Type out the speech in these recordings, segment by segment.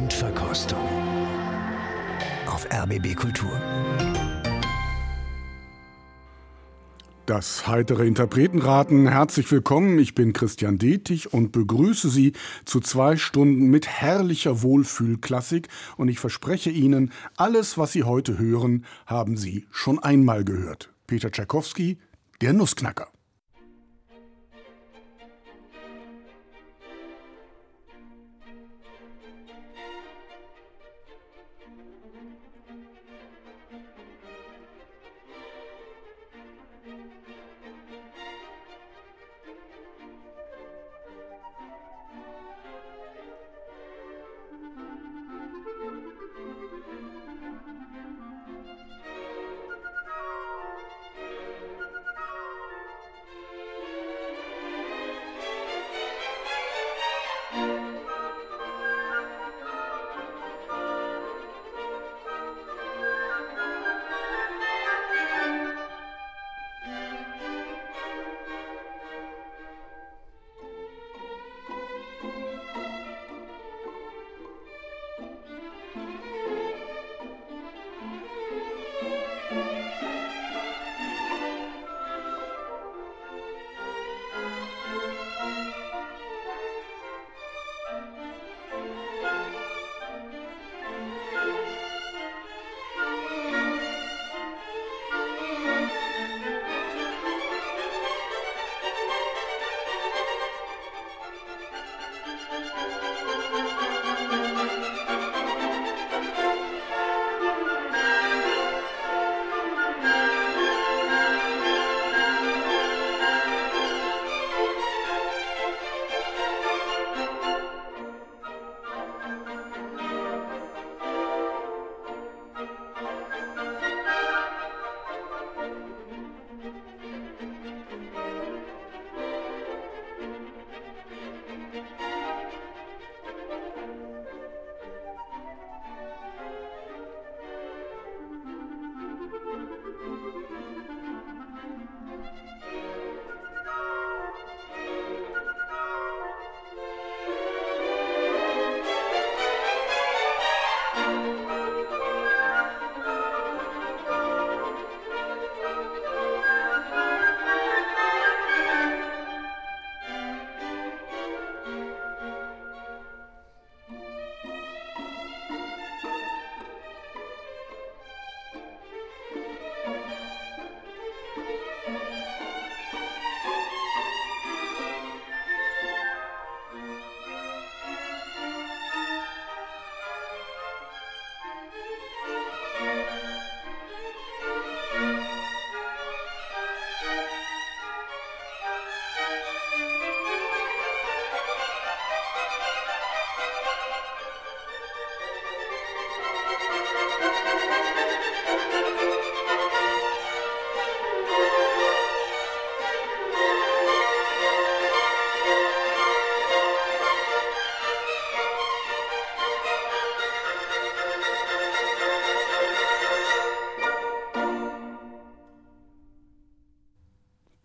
Endverkostung auf RBB Kultur. Das heitere Interpretenraten. Herzlich willkommen. Ich bin Christian Detig und begrüße Sie zu zwei Stunden mit herrlicher Wohlfühlklassik. Und ich verspreche Ihnen, alles, was Sie heute hören, haben Sie schon einmal gehört. Peter Tschaikowski, der Nussknacker.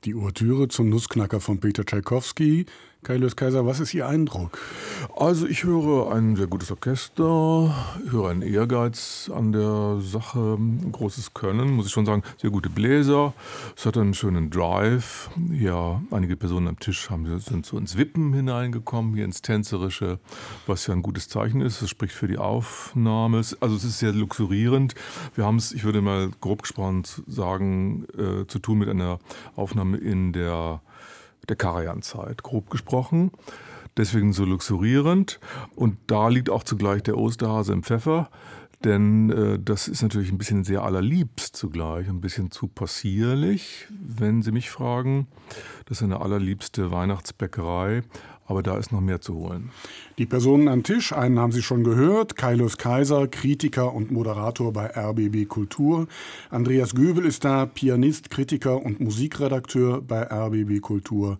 Die Ouvertüre zum Nussknacker von Peter Tschaikowski. Kaius Kaiser, was ist Ihr Eindruck? Also ich höre ein sehr gutes Orchester, höre einen Ehrgeiz an der Sache, großes Können, muss ich schon sagen, sehr gute Bläser. Es hat einen schönen Drive. Ja, einige Personen am Tisch haben, sind so ins Wippen hineingekommen, hier ins Tänzerische, was ja ein gutes Zeichen ist. Das spricht für die Aufnahme. Also es ist sehr luxurierend. Wir haben es, ich würde mal grob gesprochen sagen, äh, zu tun mit einer Aufnahme in der, der Karajan-Zeit, grob gesprochen deswegen so luxurierend. Und da liegt auch zugleich der Osterhase im Pfeffer. Denn äh, das ist natürlich ein bisschen sehr allerliebst zugleich, ein bisschen zu passierlich, wenn Sie mich fragen. Das ist eine allerliebste Weihnachtsbäckerei, aber da ist noch mehr zu holen. Die Personen am Tisch, einen haben Sie schon gehört, Kaius Kaiser, Kritiker und Moderator bei RBB Kultur. Andreas Göbel ist da, Pianist, Kritiker und Musikredakteur bei RBB Kultur.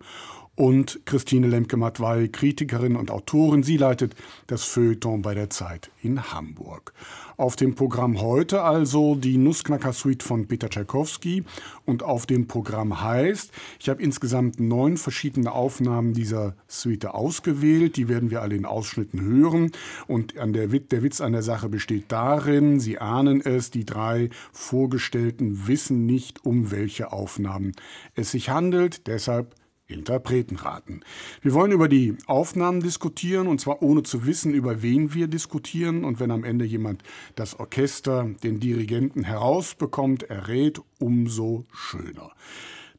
und Christine Lemke-Matwei, Kritikerin und Autorin. Sie leitet das Feuilleton bei der Zeit in Hamburg. Auf dem Programm heute also die Nussknacker-Suite von Peter Tchaikovsky und auf dem Programm heißt, ich habe insgesamt neun verschiedene Aufnahmen dieser Suite ausgewählt. Die werden wir alle in Ausschnitten hören. Und an der, der Witz an der Sache besteht darin, Sie ahnen es, die drei Vorgestellten wissen nicht, um welche Aufnahmen es sich handelt. Deshalb Interpretenraten. Wir wollen über die Aufnahmen diskutieren und zwar ohne zu wissen, über wen wir diskutieren. Und wenn am Ende jemand das Orchester, den Dirigenten herausbekommt, errät, umso schöner.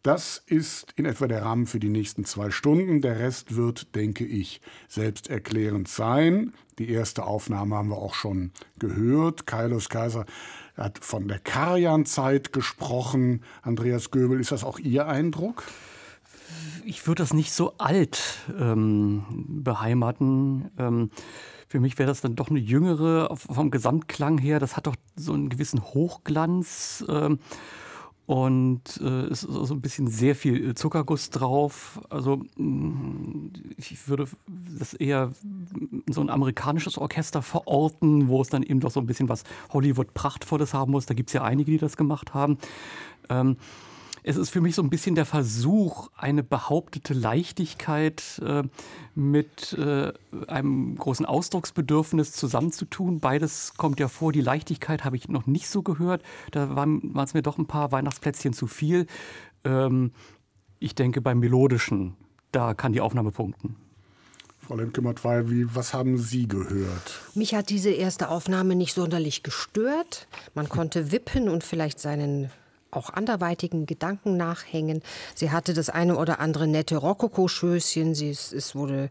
Das ist in etwa der Rahmen für die nächsten zwei Stunden. Der Rest wird, denke ich, selbsterklärend sein. Die erste Aufnahme haben wir auch schon gehört. Kailos Kaiser hat von der Karjan-Zeit gesprochen. Andreas Göbel, ist das auch Ihr Eindruck? Ich würde das nicht so alt ähm, beheimaten. Ähm, für mich wäre das dann doch eine jüngere vom Gesamtklang her. Das hat doch so einen gewissen Hochglanz. Ähm, und äh, ist so ein bisschen sehr viel Zuckerguss drauf. Also mm, ich würde das eher so ein amerikanisches Orchester verorten, wo es dann eben doch so ein bisschen was Hollywood-Prachtvolles haben muss. Da gibt es ja einige, die das gemacht haben. Ähm, es ist für mich so ein bisschen der Versuch, eine behauptete Leichtigkeit äh, mit äh, einem großen Ausdrucksbedürfnis zusammenzutun. Beides kommt ja vor. Die Leichtigkeit habe ich noch nicht so gehört. Da waren es mir doch ein paar Weihnachtsplätzchen zu viel. Ähm, ich denke, beim Melodischen, da kann die Aufnahme punkten. Frau Lemke-Matwei, was haben Sie gehört? Mich hat diese erste Aufnahme nicht sonderlich gestört. Man konnte wippen und vielleicht seinen auch anderweitigen Gedanken nachhängen. Sie hatte das eine oder andere nette Rokokoschößchen. Es wurde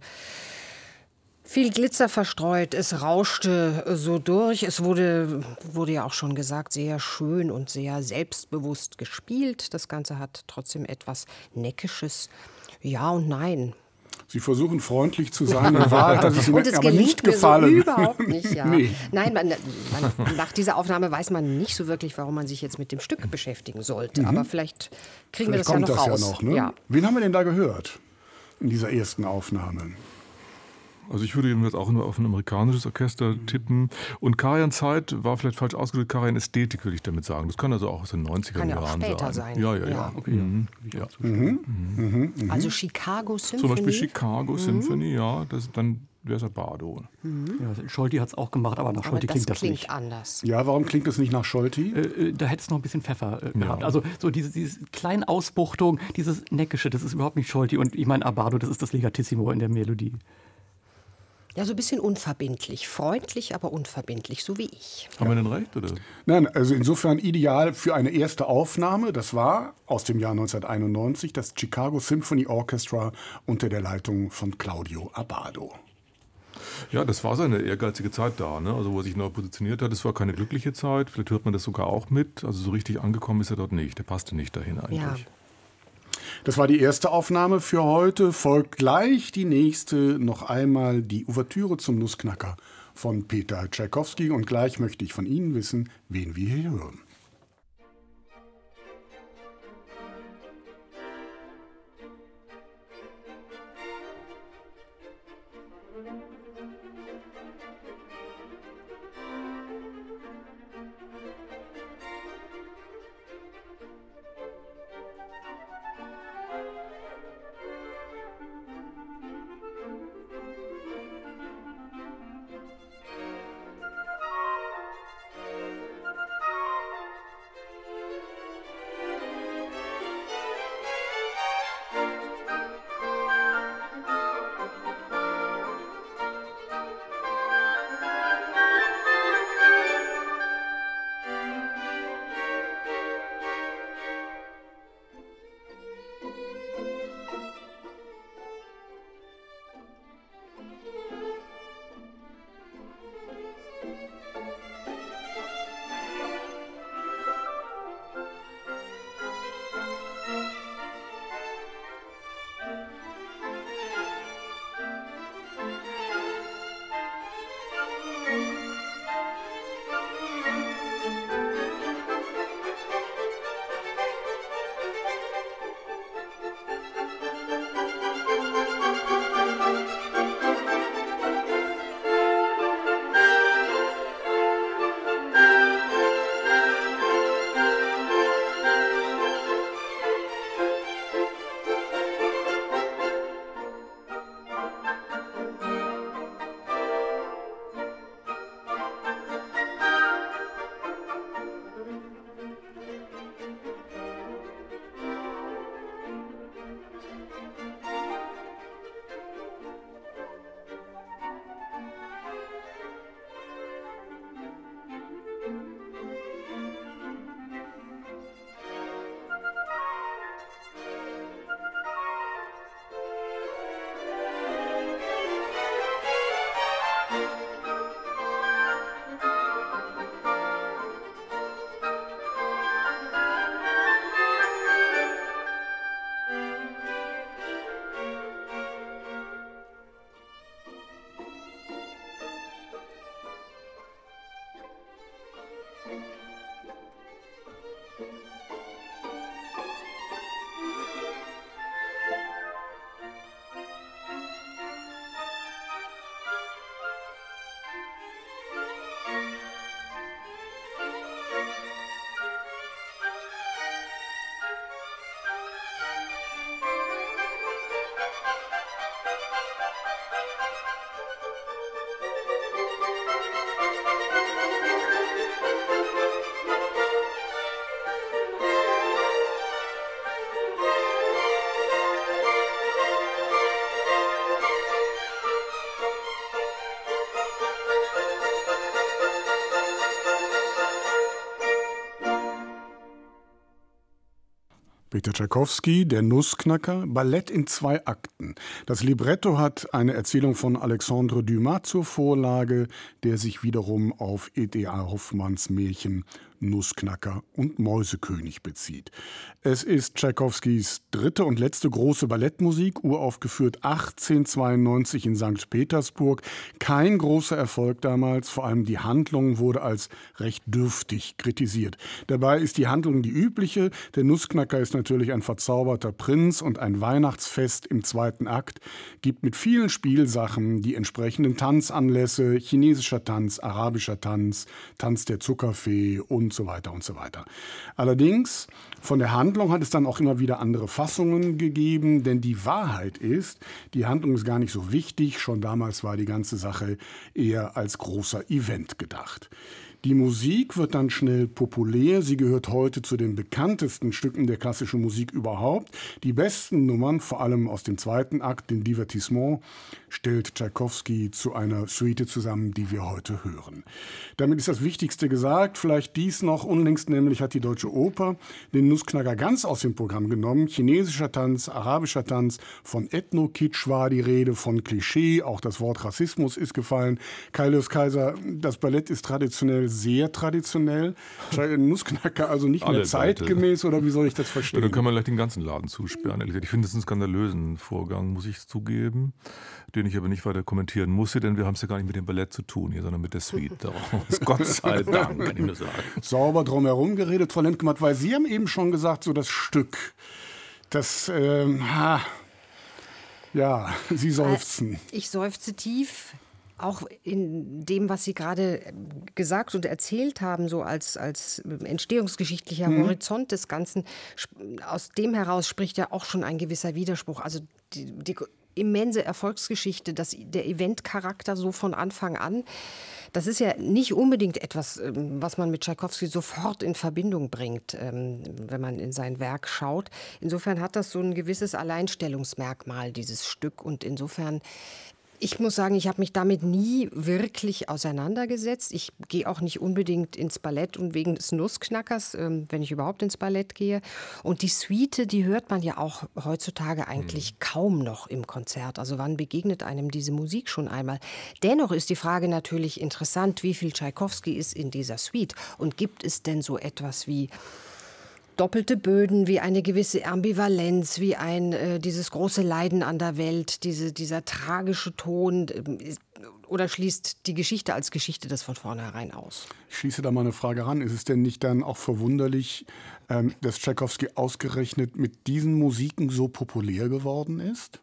viel Glitzer verstreut, es rauschte so durch. Es wurde, wurde ja auch schon gesagt, sehr schön und sehr selbstbewusst gespielt. Das Ganze hat trotzdem etwas Neckisches. Ja und nein. Sie versuchen freundlich zu sein, in Wahrheit hat es Ihnen aber nicht gefallen. So überhaupt nicht, ja. nee. Nein, man, man, nach dieser Aufnahme weiß man nicht so wirklich, warum man sich jetzt mit dem Stück beschäftigen sollte. Mhm. Aber vielleicht kriegen vielleicht wir das ja noch raus. Ja noch, ne? ja. Wen haben wir denn da gehört in dieser ersten Aufnahme? Also ich würde jedenfalls auch nur auf ein amerikanisches Orchester tippen. Und Karajan Zeit war vielleicht falsch ausgedrückt. Karajan Ästhetik würde ich damit sagen. Das kann also auch aus den 90er Jahren sein. sein. Ja, ja, ja. Okay. Mhm. ja. Mhm. Mhm. mhm. Also Chicago Symphony. Zum Beispiel Chicago mhm. Symphony, ja. Das, dann wäre es ja Bardo. Mhm. Ja, Scholti hat es auch gemacht, aber nach aber Scholti klingt das, klingt nicht. anders. Ja, warum klingt das nicht nach Scholti? Äh, äh, da hätte es noch ein bisschen Pfeffer äh, gehabt. Ja. Also so diese, diese kleinen Ausbuchtung, dieses Neckische, das ist überhaupt nicht Scholti. Und ich meine, Abardo, das ist das Legatissimo in der Melodie. Ja, so ein bisschen unverbindlich. Freundlich, aber unverbindlich, so wie ich. Haben wir denn recht, oder? Nein, also insofern ideal für eine erste Aufnahme. Das war aus dem Jahr 1991 das Chicago Symphony Orchestra unter der Leitung von Claudio Abbado. Ja, das war seine ehrgeizige Zeit da, ne? also wo er sich neu positioniert hat. Es war keine glückliche Zeit, vielleicht hört man das sogar auch mit. Also so richtig angekommen ist er dort nicht. Der passte nicht dahin eigentlich. Ja. Das war die erste Aufnahme für heute. Folgt gleich die nächste, noch einmal die Ouvertüre zum Nussknacker von Peter Tschaikowski. Und gleich möchte ich von Ihnen wissen, wen wir hier hören. thank you Peter Tschaikowski, Der Nussknacker, Ballett in zwei Akten. Das Libretto hat eine Erzählung von Alexandre Dumas zur Vorlage, der sich wiederum auf E.D.A. Hoffmanns Märchen Nussknacker und Mäusekönig bezieht. Es ist Tschaikowskis dritte und letzte große Ballettmusik, uraufgeführt 1892 in St. Petersburg. Kein großer Erfolg damals, vor allem die Handlung wurde als recht dürftig kritisiert. Dabei ist die Handlung die übliche. Der Nussknacker ist natürlich ein verzauberter Prinz und ein Weihnachtsfest im zweiten Akt gibt mit vielen Spielsachen die entsprechenden Tanzanlässe, chinesischer Tanz, arabischer Tanz, Tanz der Zuckerfee und so weiter und so weiter. Allerdings von der Handlung hat es dann auch immer wieder andere Fassungen gegeben, denn die Wahrheit ist, die Handlung ist gar nicht so wichtig. Schon damals war die ganze Sache eher als großer Event gedacht. Die Musik wird dann schnell populär. Sie gehört heute zu den bekanntesten Stücken der klassischen Musik überhaupt. Die besten Nummern, vor allem aus dem zweiten Akt, den Divertissement, stellt Tschaikowski zu einer Suite zusammen, die wir heute hören. Damit ist das Wichtigste gesagt. Vielleicht dies noch. Unlängst nämlich hat die Deutsche Oper den Nussknacker ganz aus dem Programm genommen. Chinesischer Tanz, arabischer Tanz, von Ethno-Kitsch war die Rede, von Klischee. Auch das Wort Rassismus ist gefallen. Kaius Kaiser, das Ballett ist traditionell sehr traditionell. Nussknacker also nicht Alle mehr zeitgemäß Leute. oder wie soll ich das verstehen? Ja, dann kann man gleich den ganzen Laden zusperren. Ich finde es einen skandalösen Vorgang, muss ich zugeben, den ich aber nicht weiter kommentieren musste, denn wir haben es ja gar nicht mit dem Ballett zu tun hier, sondern mit der Suite daraus. Gott sei Dank, kann ich nur sagen. Sauber drumherum geredet, Frau Lendgematt, weil Sie haben eben schon gesagt, so das Stück, das, ähm, ha, ja, Sie seufzen. Ich seufze tief auch in dem, was Sie gerade gesagt und erzählt haben, so als, als entstehungsgeschichtlicher mhm. Horizont des Ganzen, aus dem heraus spricht ja auch schon ein gewisser Widerspruch. Also die, die immense Erfolgsgeschichte, das, der Eventcharakter so von Anfang an. Das ist ja nicht unbedingt etwas, ähm, was man mit Tschaikowski sofort in Verbindung bringt, ähm, wenn man in sein Werk schaut. Insofern hat das so ein gewisses Alleinstellungsmerkmal, dieses Stück. Und insofern ich muss sagen, ich habe mich damit nie wirklich auseinandergesetzt. Ich gehe auch nicht unbedingt ins Ballett und wegen des Nussknackers, ähm, wenn ich überhaupt ins Ballett gehe. Und die Suite, die hört man ja auch heutzutage eigentlich mhm. kaum noch im Konzert. Also wann begegnet einem diese Musik schon einmal? Dennoch ist die Frage natürlich interessant, wie viel Tschaikowski ist in dieser Suite und gibt es denn so etwas wie doppelte Böden, wie eine gewisse Ambivalenz, wie ein äh, dieses große Leiden an der Welt, diese, dieser tragische Ton. Äh, oder schließt die Geschichte als Geschichte das von vornherein aus? Ich schließe da mal eine Frage ran. Ist es denn nicht dann auch verwunderlich, ähm, dass Tchaikovsky ausgerechnet mit diesen Musiken so populär geworden ist?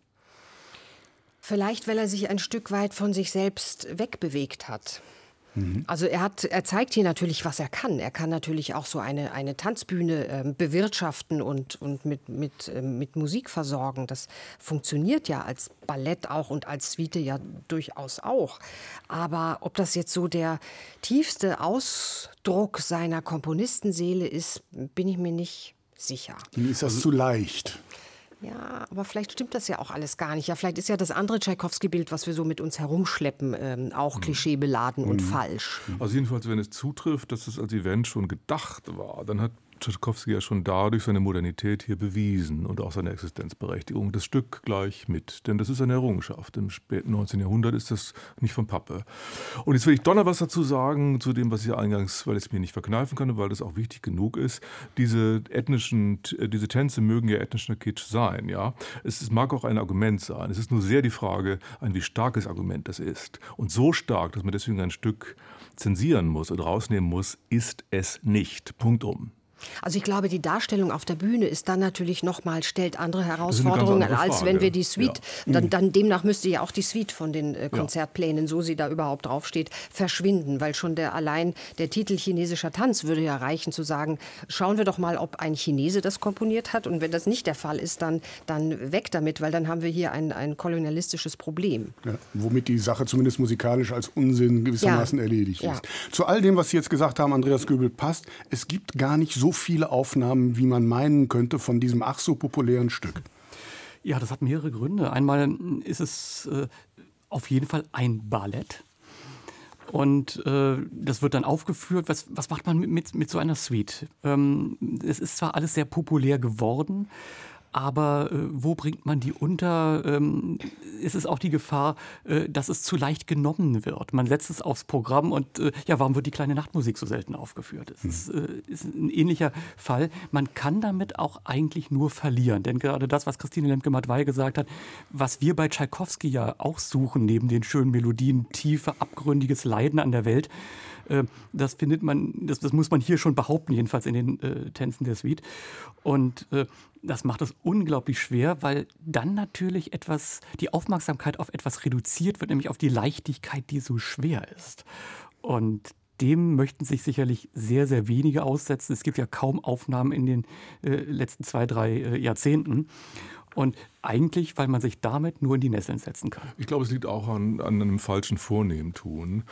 Vielleicht, weil er sich ein Stück weit von sich selbst wegbewegt hat. Mhm. Also er, hat, er zeigt hier natürlich, was er kann. Er kann natürlich auch so eine, eine Tanzbühne äh, bewirtschaften und, und mit, mit, äh, mit Musik versorgen. Das funktioniert ja als Ballett auch und als Suite ja durchaus auch. Aber ob das jetzt so der tiefste Ausdruck seiner Komponistenseele ist, bin ich mir nicht sicher. Ihm ist das also, zu leicht. Ja, aber vielleicht stimmt das ja auch alles gar nicht. Ja, vielleicht ist ja das andere Tschaikowski-Bild, was wir so mit uns herumschleppen, ähm, auch mhm. klischeebeladen mhm. und falsch. Also jedenfalls, wenn es zutrifft, dass es als Event schon gedacht war, dann hat Tchaikovsky ja schon dadurch seine Modernität hier bewiesen und auch seine Existenzberechtigung. Das Stück gleich mit, denn das ist eine Errungenschaft. Im späten 19. Jahrhundert ist das nicht von Pappe. Und jetzt will ich donner dazu sagen, zu dem, was ich eingangs, weil ich es mir nicht verkneifen kann, weil das auch wichtig genug ist. Diese ethnischen, diese Tänze mögen ja ethnischer Kitsch sein, ja. Es, mag auch ein Argument sein. Es ist nur sehr die Frage, ein wie starkes Argument das ist. Und so stark, dass man deswegen ein Stück zensieren muss oder rausnehmen muss, ist es nicht. Punkt um. Also ich glaube, die Darstellung auf der Bühne ist dann natürlich nochmal, stellt andere Herausforderungen, andere als wenn wir die Suite, ja. dann, dann, demnach müsste ja auch die Suite von den äh, Konzertplänen, so sie da überhaupt draufsteht, verschwinden, weil schon der allein der Titel chinesischer Tanz würde ja reichen zu sagen, schauen wir doch mal, ob ein Chinese das komponiert hat. Und wenn das nicht der Fall ist, dann, dann weg damit, weil dann haben wir hier ein, ein kolonialistisches Problem. Ja, womit die Sache zumindest musikalisch als Unsinn gewissermaßen erledigt ist. Zu all dem, was Sie jetzt gesagt haben, Andreas Göbel, passt, es gibt gar nicht so viele Aufnahmen, wie man meinen könnte, von diesem ach so populären Stück? Ja, das hat mehrere Gründe. Einmal ist es äh, auf jeden Fall ein Ballett. Und äh, das wird dann aufgeführt. Was, was macht man mit, mit, mit so einer Suite? Ähm, es ist zwar alles sehr populär geworden, aber äh, wo bringt man die unter? Ähm, ist es auch die Gefahr, äh, dass es zu leicht genommen wird? Man setzt es aufs Programm und äh, ja, warum wird die kleine Nachtmusik so selten aufgeführt? Es ist, äh, ist, ein ähnlicher Fall. Man kann damit auch eigentlich nur verlieren, denn gerade das, was Christine Lemke-Madwey gesagt hat, was wir bei Tschaikowski ja auch suchen, neben den schönen Melodien, tiefe, abgründiges Leiden an der Welt, äh, das findet man, das, das, muss man hier schon behaupten, jedenfalls in den äh, Tänzen der Suite. Und äh, das macht es unglaublich schwer, weil dann natürlich etwas, die Aufmerksamkeit auf etwas reduziert wird, nämlich auf die Leichtigkeit, die so schwer ist. Und dem möchten sich sicherlich sehr, sehr wenige aussetzen. Es gibt ja kaum Aufnahmen in den äh, letzten zwei, drei äh, Jahrzehnten. Und eigentlich, weil man sich damit nur in die Nesseln setzen kann. Ich glaube, es liegt auch an, an einem falschen Vornehmtun.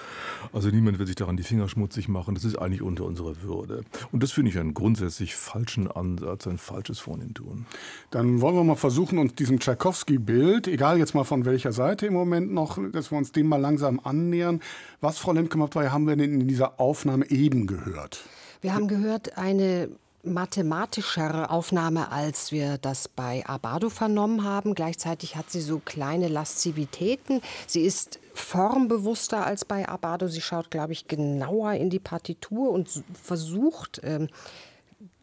Also niemand will sich daran die Finger schmutzig machen. Das ist eigentlich unter unserer Würde. Und das finde ich einen grundsätzlich falschen Ansatz, ein falsches Vornehmtun. Dann wollen wir mal versuchen, uns diesem Tschaikowski-Bild, egal jetzt mal von welcher Seite im Moment noch, dass wir uns dem mal langsam annähern. Was, Frau lemke haben wir denn in dieser Aufnahme eben gehört? Wir haben gehört eine mathematischere Aufnahme, als wir das bei Abado vernommen haben. Gleichzeitig hat sie so kleine Laszivitäten. Sie ist formbewusster als bei Abado. Sie schaut, glaube ich, genauer in die Partitur und versucht, ähm,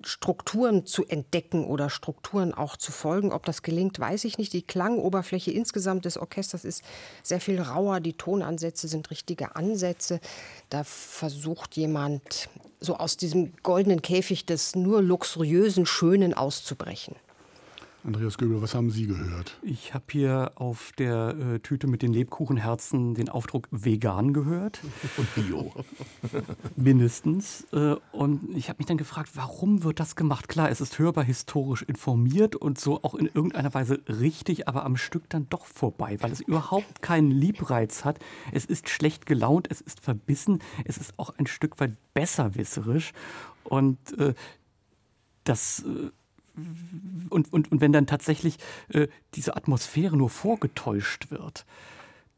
Strukturen zu entdecken oder Strukturen auch zu folgen. Ob das gelingt, weiß ich nicht. Die Klangoberfläche insgesamt des Orchesters ist sehr viel rauer. Die Tonansätze sind richtige Ansätze. Da versucht jemand so aus diesem goldenen Käfig des nur luxuriösen Schönen auszubrechen. Andreas Göbel, was haben Sie gehört? Ich habe hier auf der äh, Tüte mit den Lebkuchenherzen den Aufdruck vegan gehört. Und bio. Mindestens. Äh, und ich habe mich dann gefragt, warum wird das gemacht? Klar, es ist hörbar historisch informiert und so auch in irgendeiner Weise richtig, aber am Stück dann doch vorbei, weil es überhaupt keinen Liebreiz hat. Es ist schlecht gelaunt, es ist verbissen, es ist auch ein Stück weit besserwisserisch. Und äh, das äh, und, und, und wenn dann tatsächlich äh, diese Atmosphäre nur vorgetäuscht wird,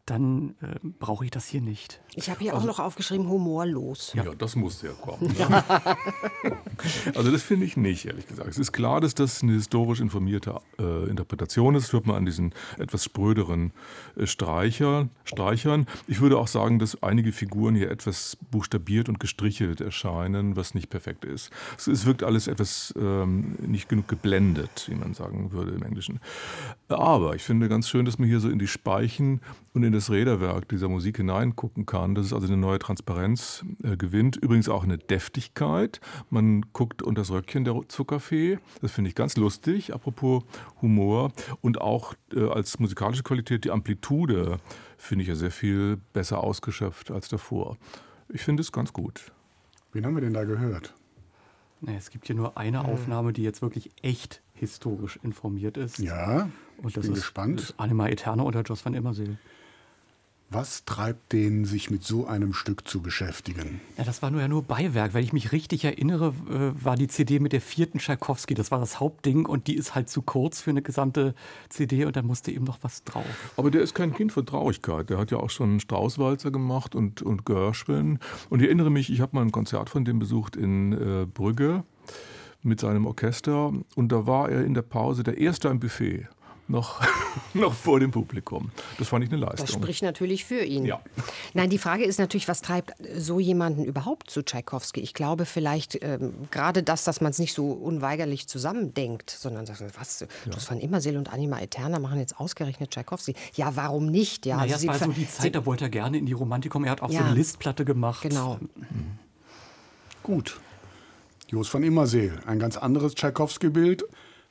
dann äh, brauche ich das hier nicht. Ich habe hier also, auch noch aufgeschrieben, humorlos. Ja, ja das muss ja kommen. also das finde ich nicht, ehrlich gesagt. Es ist klar, dass das eine historisch informierte äh, Interpretation ist. Das hört man an diesen etwas spröderen äh, Streicher, Streichern. Ich würde auch sagen, dass einige Figuren hier etwas buchstabiert und gestrichelt erscheinen, was nicht perfekt ist. Es, es wirkt alles etwas ähm, nicht genug geblendet, wie man sagen würde im Englischen. Aber ich finde ganz schön, dass man hier so in die Speichen und in das Räderwerk dieser Musik hineingucken kann, dass es also eine neue Transparenz äh, gewinnt. Übrigens auch eine Deftigkeit. Man guckt unter das Röckchen der Zuckerfee. Das finde ich ganz lustig, apropos Humor. Und auch äh, als musikalische Qualität die Amplitude finde ich ja sehr viel besser ausgeschöpft als davor. Ich finde es ganz gut. Wen haben wir denn da gehört? Nee, es gibt hier nur eine Aufnahme, die jetzt wirklich echt historisch informiert ist. Ja, ich Und das bin ist, gespannt. Das ist Anima Eterna oder Joss van Immerseel. Was treibt den, sich mit so einem Stück zu beschäftigen? Ja, das war nur ja nur Beiwerk. Wenn ich mich richtig erinnere, äh, war die CD mit der vierten Tschaikowski. Das war das Hauptding und die ist halt zu kurz für eine gesamte CD und da musste eben noch was drauf. Aber der ist kein Kind von Traurigkeit. Der hat ja auch schon Straußwalzer gemacht und, und Gershwin. Und ich erinnere mich, ich habe mal ein Konzert von dem besucht in äh, Brügge mit seinem Orchester und da war er in der Pause der Erste am Buffet noch, noch vor dem Publikum. Das fand ich eine Leistung. Das spricht natürlich für ihn. Ja. Nein, die Frage ist natürlich, was treibt so jemanden überhaupt zu Tschaikowski? Ich glaube vielleicht ähm, gerade das, dass man es nicht so unweigerlich zusammendenkt, sondern sagt, was, ja. das waren Immerseel und Anima Eterna machen jetzt ausgerechnet Tschaikowski. Ja, warum nicht? Ja, naja, also es war so die Zeit, da wollte er gerne in die Romantik kommen. Er hat auch ja, so eine Listplatte gemacht. Genau. Mhm. Gut. Jos von Immerseel, ein ganz anderes Tschaikowski-Bild.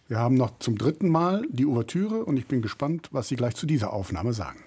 Wir haben noch zum dritten Mal die Ouvertüre und ich bin gespannt, was Sie gleich zu dieser Aufnahme sagen.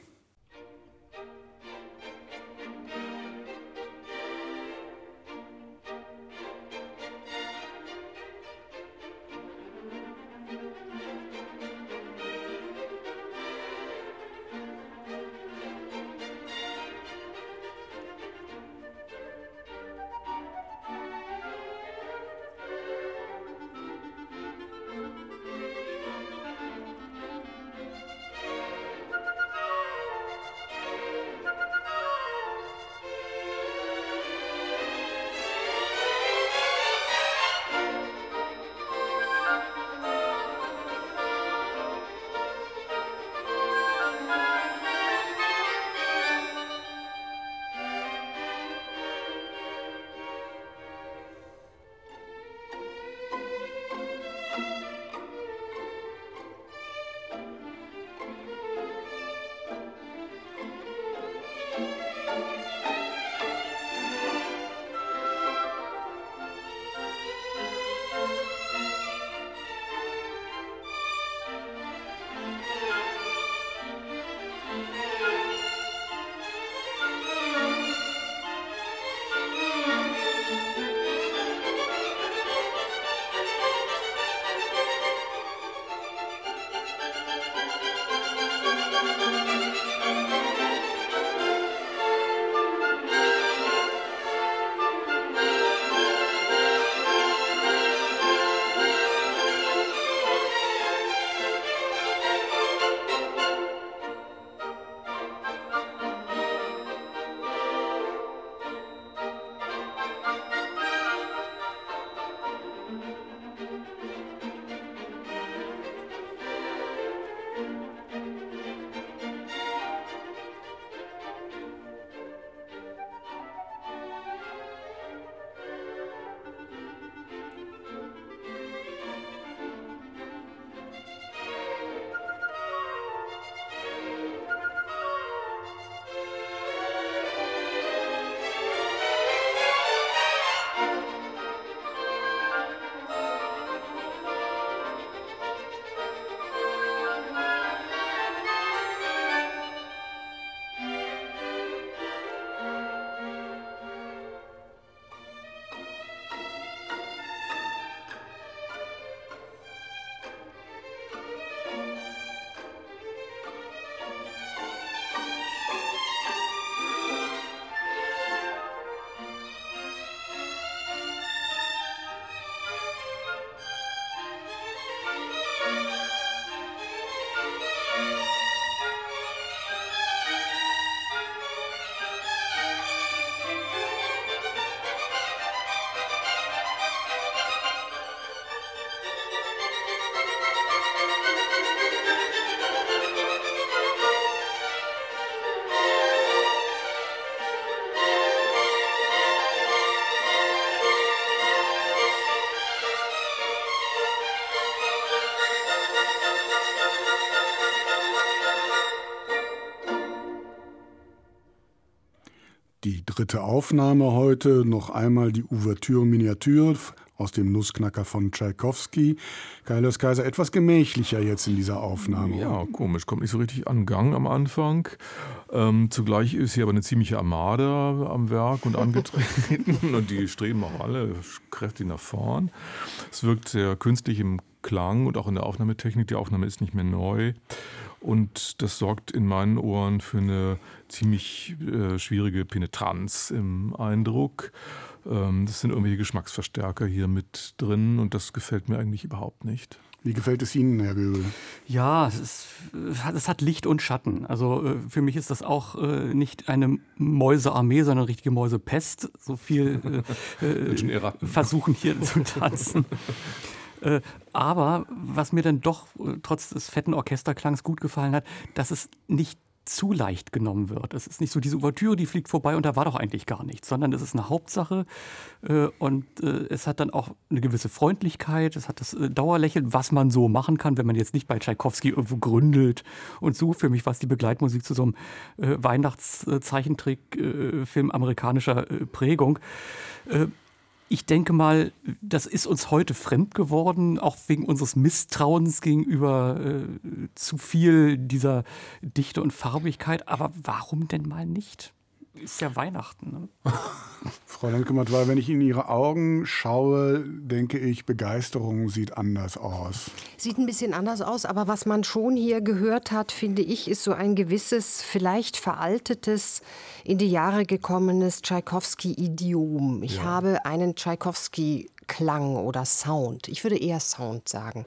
Dritte Aufnahme heute, noch einmal die Ouverture Miniature aus dem Nussknacker von Tschaikowski. Kaius Kaiser etwas gemächlicher jetzt in dieser Aufnahme. Ja, komisch, kommt nicht so richtig an Gang am Anfang. Ähm, zugleich ist hier aber eine ziemliche Armada am Werk und angetreten und die streben auch alle kräftig nach vorn. Es wirkt sehr künstlich im Klang und auch in der Aufnahmetechnik. Die Aufnahme ist nicht mehr neu. Und das sorgt in meinen Ohren für eine ziemlich äh, schwierige Penetranz im Eindruck. Ähm, das sind irgendwelche Geschmacksverstärker hier mit drin und das gefällt mir eigentlich überhaupt nicht. Wie gefällt es Ihnen, Herr Göbel? Ja, es, ist, es hat Licht und Schatten. Also äh, für mich ist das auch äh, nicht eine Mäusearmee, sondern eine richtige Mäusepest. So viel äh, äh versuchen hier zu tanzen. Äh, aber was mir dann doch äh, trotz des fetten Orchesterklangs gut gefallen hat, dass es nicht zu leicht genommen wird. Es ist nicht so diese Ouvertüre, die fliegt vorbei und da war doch eigentlich gar nichts, sondern es ist eine Hauptsache äh, und äh, es hat dann auch eine gewisse Freundlichkeit, es hat das äh, Dauerlächeln, was man so machen kann, wenn man jetzt nicht bei Tschaikowski irgendwo gründelt und so. Für mich war es die Begleitmusik zu so einem äh, Weihnachtszeichentrickfilm amerikanischer Prägung ich denke mal, das ist uns heute fremd geworden, auch wegen unseres Misstrauens gegenüber äh, zu viel dieser Dichte und Farbigkeit. Aber warum denn mal nicht? Ist ja Weihnachten. Ne? Frau Lenkemert, weil wenn ich in Ihre Augen schaue, denke ich, Begeisterung sieht anders aus. Sieht ein bisschen anders aus, aber was man schon hier gehört hat, finde ich, ist so ein gewisses, vielleicht veraltetes, in die Jahre gekommenes Tschaikowski-Idiom. Ich ja. habe einen Tschaikowski-Klang oder Sound. Ich würde eher Sound sagen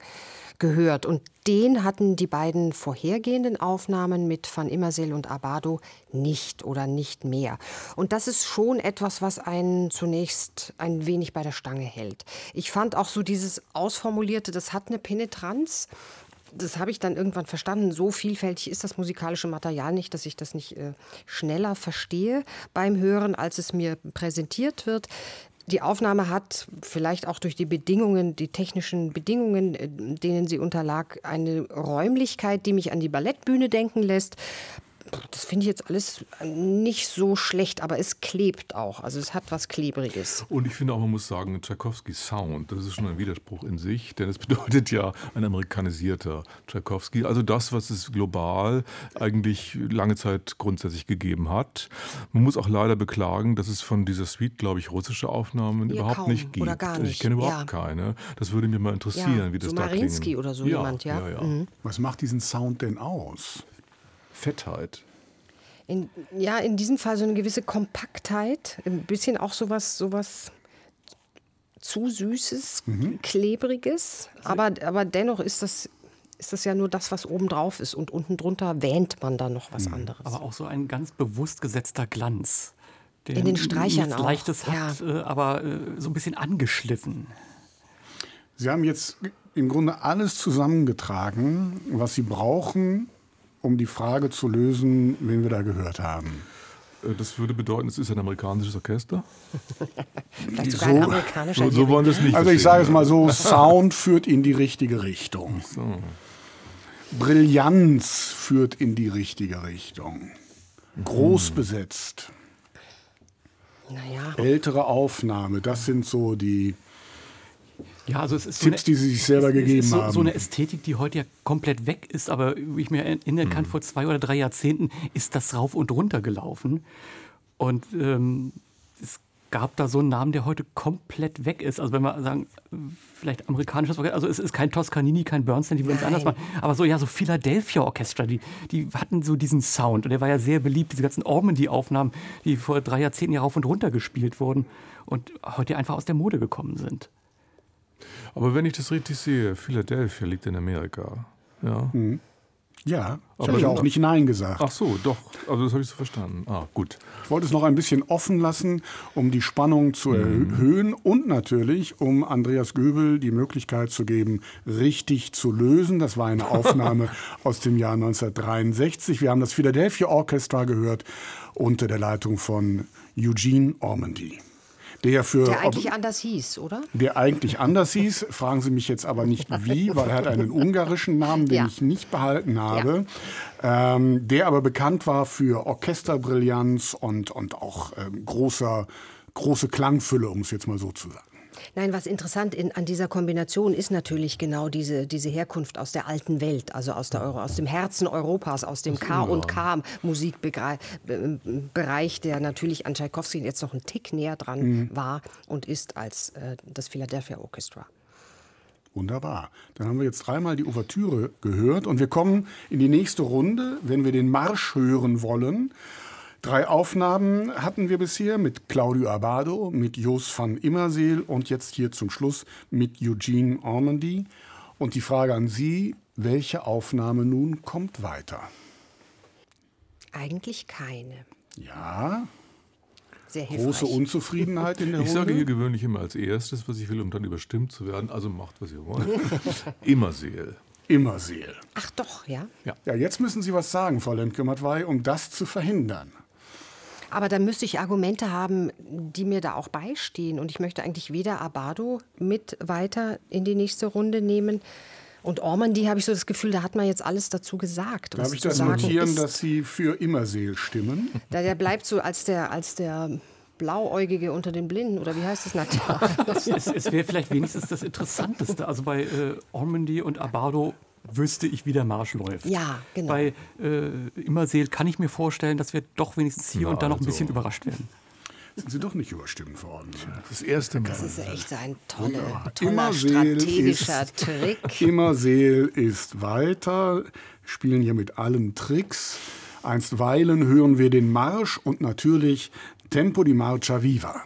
gehört. Und den hatten die beiden vorhergehenden Aufnahmen mit Van Immersel und Abado nicht oder nicht mehr. Und das ist schon etwas, was einen zunächst ein wenig bei der Stange hält. Ich fand auch so dieses Ausformulierte, das hat eine Penetranz das habe ich dann irgendwann verstanden. So vielfältig ist das musikalische Material nicht, dass ich das nicht äh, schneller verstehe beim Hören, als es mir präsentiert wird. Die Aufnahme hat vielleicht auch durch die Bedingungen, die technischen Bedingungen, äh, denen sie unterlag, eine Räumlichkeit, die mich an die Ballettbühne denken lässt das finde ich jetzt alles nicht so schlecht, aber es klebt auch. Also es hat was Klebriges. Und ich finde auch, man muss sagen, Tchaikovskys Sound, das ist schon ein Widerspruch in sich, denn es bedeutet ja ein amerikanisierter Tchaikovsky. Also das, was es global eigentlich lange Zeit grundsätzlich gegeben hat. Man muss auch leider beklagen, dass es von dieser Suite, glaube ich, russische Aufnahmen ja, überhaupt nicht gibt. Oder gar nicht. Ich kenne überhaupt ja. keine. Das würde mich mal interessieren, ja, wie das so da Marinsky oder so jemand, ja. Mhm. Was macht diesen Sound denn aus? Fettheit. In, ja, in diesem Fall so eine gewisse Kompaktheit, ein bisschen auch sowas, sowas zu Süßes, mhm. Klebriges, aber, aber dennoch ist das, ist das ja nur das, was oben drauf ist und unten drunter wähnt man dann noch was mhm. anderes. Aber auch so ein ganz bewusst gesetzter Glanz. in den Streichern auch. Leichtes hat, ja. äh, aber äh, so ein bisschen angeschliffen. Sie haben jetzt im Grunde alles zusammengetragen, was Sie brauchen, um die Frage zu lösen, wen wir da gehört haben. Äh, das würde bedeuten, es ist ein amerikanisches Orchester. Vielleicht sogar so, ein amerikanischer. So, so wollen das nicht. Also ich sage es mal so: Sound führt in die richtige Richtung. So. Brillanz führt in die richtige Richtung. Groß hm. besetzt. Naja. Ältere Aufnahme, das sind so die ja, also es ist Tipps, so eine, die sie sich selber gegeben so, haben. So eine Ästhetik, die heute ja komplett weg ist, aber wie ich mir erinnern kann, mhm. vor zwei oder drei Jahrzehnten ist das rauf und runter gelaufen. Und ähm, es gab da so einen Namen, der heute komplett weg ist. Also wenn wir sagen, vielleicht amerikanisches Orchester, also es ist kein Toscanini, kein Bernstein, die würden es anders machen, aber so ja, so Philadelphia Orchestra, die, die hatten so diesen Sound und der war ja sehr beliebt, diese ganzen Ormandy-Aufnahmen, die vor drei Jahrzehnten ja rauf und runter gespielt wurden und heute einfach aus der Mode gekommen sind. Aber wenn ich das richtig sehe, Philadelphia liegt in Amerika. Ja. Mhm. Ja, ich habe ja auch nicht Nein gesagt. Ach so, doch. Also das habe ich so verstanden. Ah, gut. Ich wollte es noch ein bisschen offen lassen, um die Spannung zu mhm. erhöhen und natürlich, um Andreas Göbel die Möglichkeit zu geben, richtig zu lösen. Das war eine Aufnahme aus dem Jahr 1963. Wir haben das Philadelphia Orchestra gehört unter der Leitung von Eugene Ormandy. Der, für, der eigentlich ob, anders hieß, oder? Der eigentlich anders hieß. Fragen Sie mich jetzt aber nicht wie, weil er hat einen ungarischen Namen, den ja. ich nicht behalten habe. Ja. Ähm, der aber bekannt war für Orchesterbrillanz und, und auch ähm, großer, große Klangfülle, um es jetzt mal so zu sagen. Nein, was interessant in, an dieser Kombination ist natürlich genau diese, diese Herkunft aus der alten Welt, also aus, der Euro, aus dem Herzen Europas, aus dem K und K Musikbereich, der natürlich an Tchaikovsky jetzt noch einen Tick näher dran mhm. war und ist als äh, das Philadelphia Orchestra. Wunderbar. Dann haben wir jetzt dreimal die Ouvertüre gehört und wir kommen in die nächste Runde, wenn wir den Marsch hören wollen. Drei Aufnahmen hatten wir bisher mit Claudio Abado, mit Jos van Immerseel und jetzt hier zum Schluss mit Eugene Ormandy. Und die Frage an Sie, welche Aufnahme nun kommt weiter? Eigentlich keine. Ja. Sehr Große Unzufriedenheit in der ich Runde. Ich sage hier gewöhnlich immer als erstes, was ich will, um dann überstimmt zu werden. Also macht, was ihr wollt. Immerseel. Immerseel. Ach doch, ja? ja? Ja, jetzt müssen Sie was sagen, Frau Lemke-Matwei, um das zu verhindern. Aber da müsste ich Argumente haben, die mir da auch beistehen. Und ich möchte eigentlich weder Abado mit weiter in die nächste Runde nehmen. Und Ormandy habe ich so das Gefühl, da hat man jetzt alles dazu gesagt. Darf ich das notieren, ist. dass Sie für Immerseel stimmen? Da, der bleibt so als der, als der Blauäugige unter den Blinden oder wie heißt es? es, es wäre vielleicht wenigstens das Interessanteste. Also bei äh, Ormandy und Abado wüsste ich, wie der Marsch läuft. Ja, genau. Bei äh, Immerseel kann ich mir vorstellen, dass wir doch wenigstens hier ja, und da noch ein bisschen überrascht werden. Sind Sie doch nicht überstimmt worden? Das erste Mal. Das ist echt ein tolle, toller strategischer ist, Trick. Immerseel ist weiter, spielen hier mit allen Tricks. Einstweilen hören wir den Marsch und natürlich Tempo di Marcia Viva.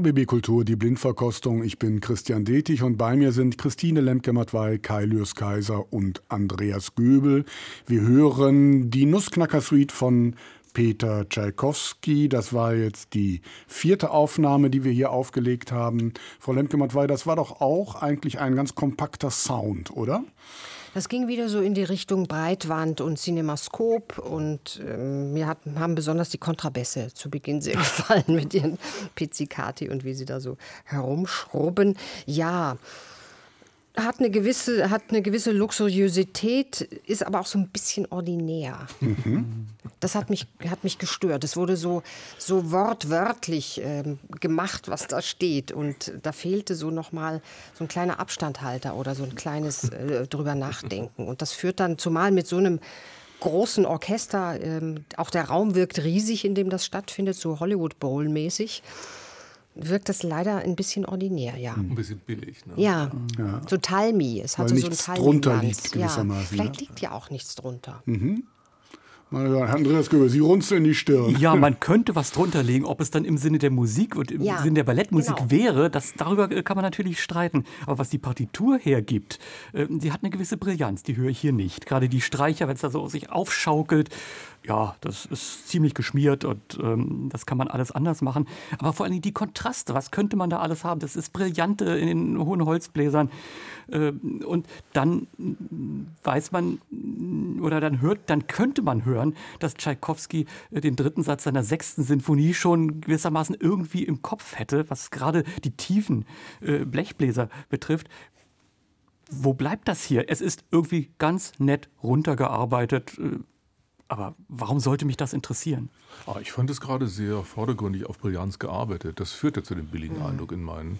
RBB Kultur, die Blindverkostung. Ich bin Christian Detig und bei mir sind Christine Lemke-Matwei, Kai Lürs Kaiser und Andreas Göbel. Wir hören die Nussknacker-Suite von Peter Tschaikowski. Das war jetzt die vierte Aufnahme, die wir hier aufgelegt haben. Frau Lemke-Matwei, das war doch auch eigentlich ein ganz kompakter Sound, oder? Das ging wieder so in die Richtung Breitwand und Cinemaskop und ähm, mir hat, haben besonders die Kontrabässe zu Beginn sehr gefallen mit ihren Pizzicati und wie sie da so herumschrubben. Ja, hat eine gewisse, hat eine gewisse Luxuriosität, ist aber auch so ein bisschen ordinär. Mhm. Das hat mich, hat mich gestört. Es wurde so, so wortwörtlich ähm, gemacht, was da steht. Und da fehlte so nochmal so ein kleiner Abstandhalter oder so ein kleines äh, drüber nachdenken. Und das führt dann, zumal mit so einem großen Orchester, ähm, auch der Raum wirkt riesig, in dem das stattfindet, so Hollywood Bowl-mäßig wirkt das leider ein bisschen ordinär, ja. Ein bisschen billig, ne? Ja, ja. so Talmi. Es hatte Weil so ein nichts Talmi drunter liegt gewissermaßen. Ja. Vielleicht ne? liegt ja auch nichts drunter. Mhm. Herr Andreas Göber, Sie runzeln die Stirn. Ja, man könnte was drunter legen, ob es dann im Sinne der Musik und im Ja, Sinne der Ballettmusik genau. wäre, das, darüber äh, kann man natürlich streiten. Aber was die Partitur hergibt, äh, die hat eine gewisse Brillanz, die höre ich hier nicht. Gerade die Streicher, wenn es da so sich aufschaukelt, ja, das ist ziemlich geschmiert und ähm, das kann man alles anders machen. Aber vor allem die Kontraste, was könnte man da alles haben? Das ist brillant äh, in den hohen Holzbläsern. Äh, und dann weiß man oder dann hört, dann könnte man hören, dass Tschaikowski äh, den dritten Satz seiner sechsten Sinfonie schon gewissermaßen irgendwie im Kopf hätte, was gerade die tiefen äh, Blechbläser betrifft. Wo bleibt das hier? Es ist irgendwie ganz nett runtergearbeitet. Aber warum sollte mich das interessieren? Ah, ich fand es gerade sehr vordergründig auf Brillanz gearbeitet. Das führte zu dem billigen Eindruck in meinen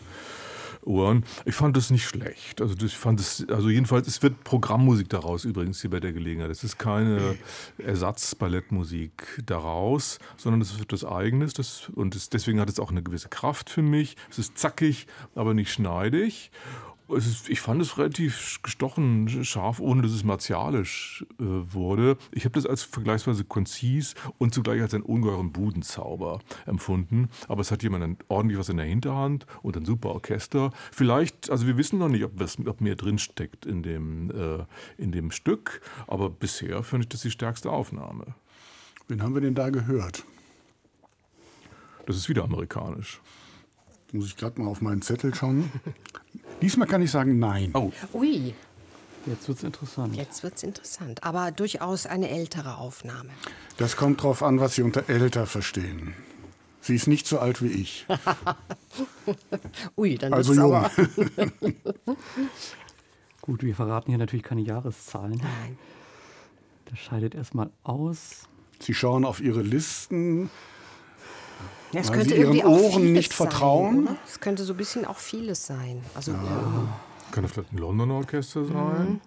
Ohren. Ich fand es nicht schlecht. Also ich fand es, also jedenfalls, es wird Programmmusik daraus übrigens hier bei der Gelegenheit. Es ist keine Ersatzballettmusik daraus, sondern es wird das Eigenes. Das, und es, deswegen hat es auch eine gewisse Kraft für mich. Es ist zackig, aber nicht schneidig. Ist, ich fand es relativ gestochen, scharf, ohne dass es martialisch äh, wurde. Ich habe das als vergleichsweise konzis und zugleich als einen ungeheuren Budenzauber empfunden. Aber es hat jemand ordentlich was in der Hinterhand und ein super Orchester. Vielleicht, also wir wissen noch nicht, ob, was, ob mehr drinsteckt in dem, äh, in dem Stück, aber bisher finde ich das die stärkste Aufnahme. Wen haben wir denn da gehört? Das ist wieder amerikanisch. Muss ich gerade mal auf meinen Zettel schauen. Diesmal kann ich sagen Nein. Oh, Ui, Jetzt wird es interessant. jetzt wird es interessant. Aber durchaus eine ältere Aufnahme. Das kommt drauf an, was Sie unter älter verstehen. Sie ist nicht so alt wie ich. Ui, dann Also wird's jung. Gut, wir verraten hier natürlich keine Jahreszahlen. Nein. Das scheidet erstmal aus. Sie schauen auf Ihre Listen. Ja, es Weil könnte Sie Ihren Ohren nicht vertrauen? Sein, es könnte so ein bisschen auch vieles sein. Also kann das vielleicht ein Londoner Orchester sein?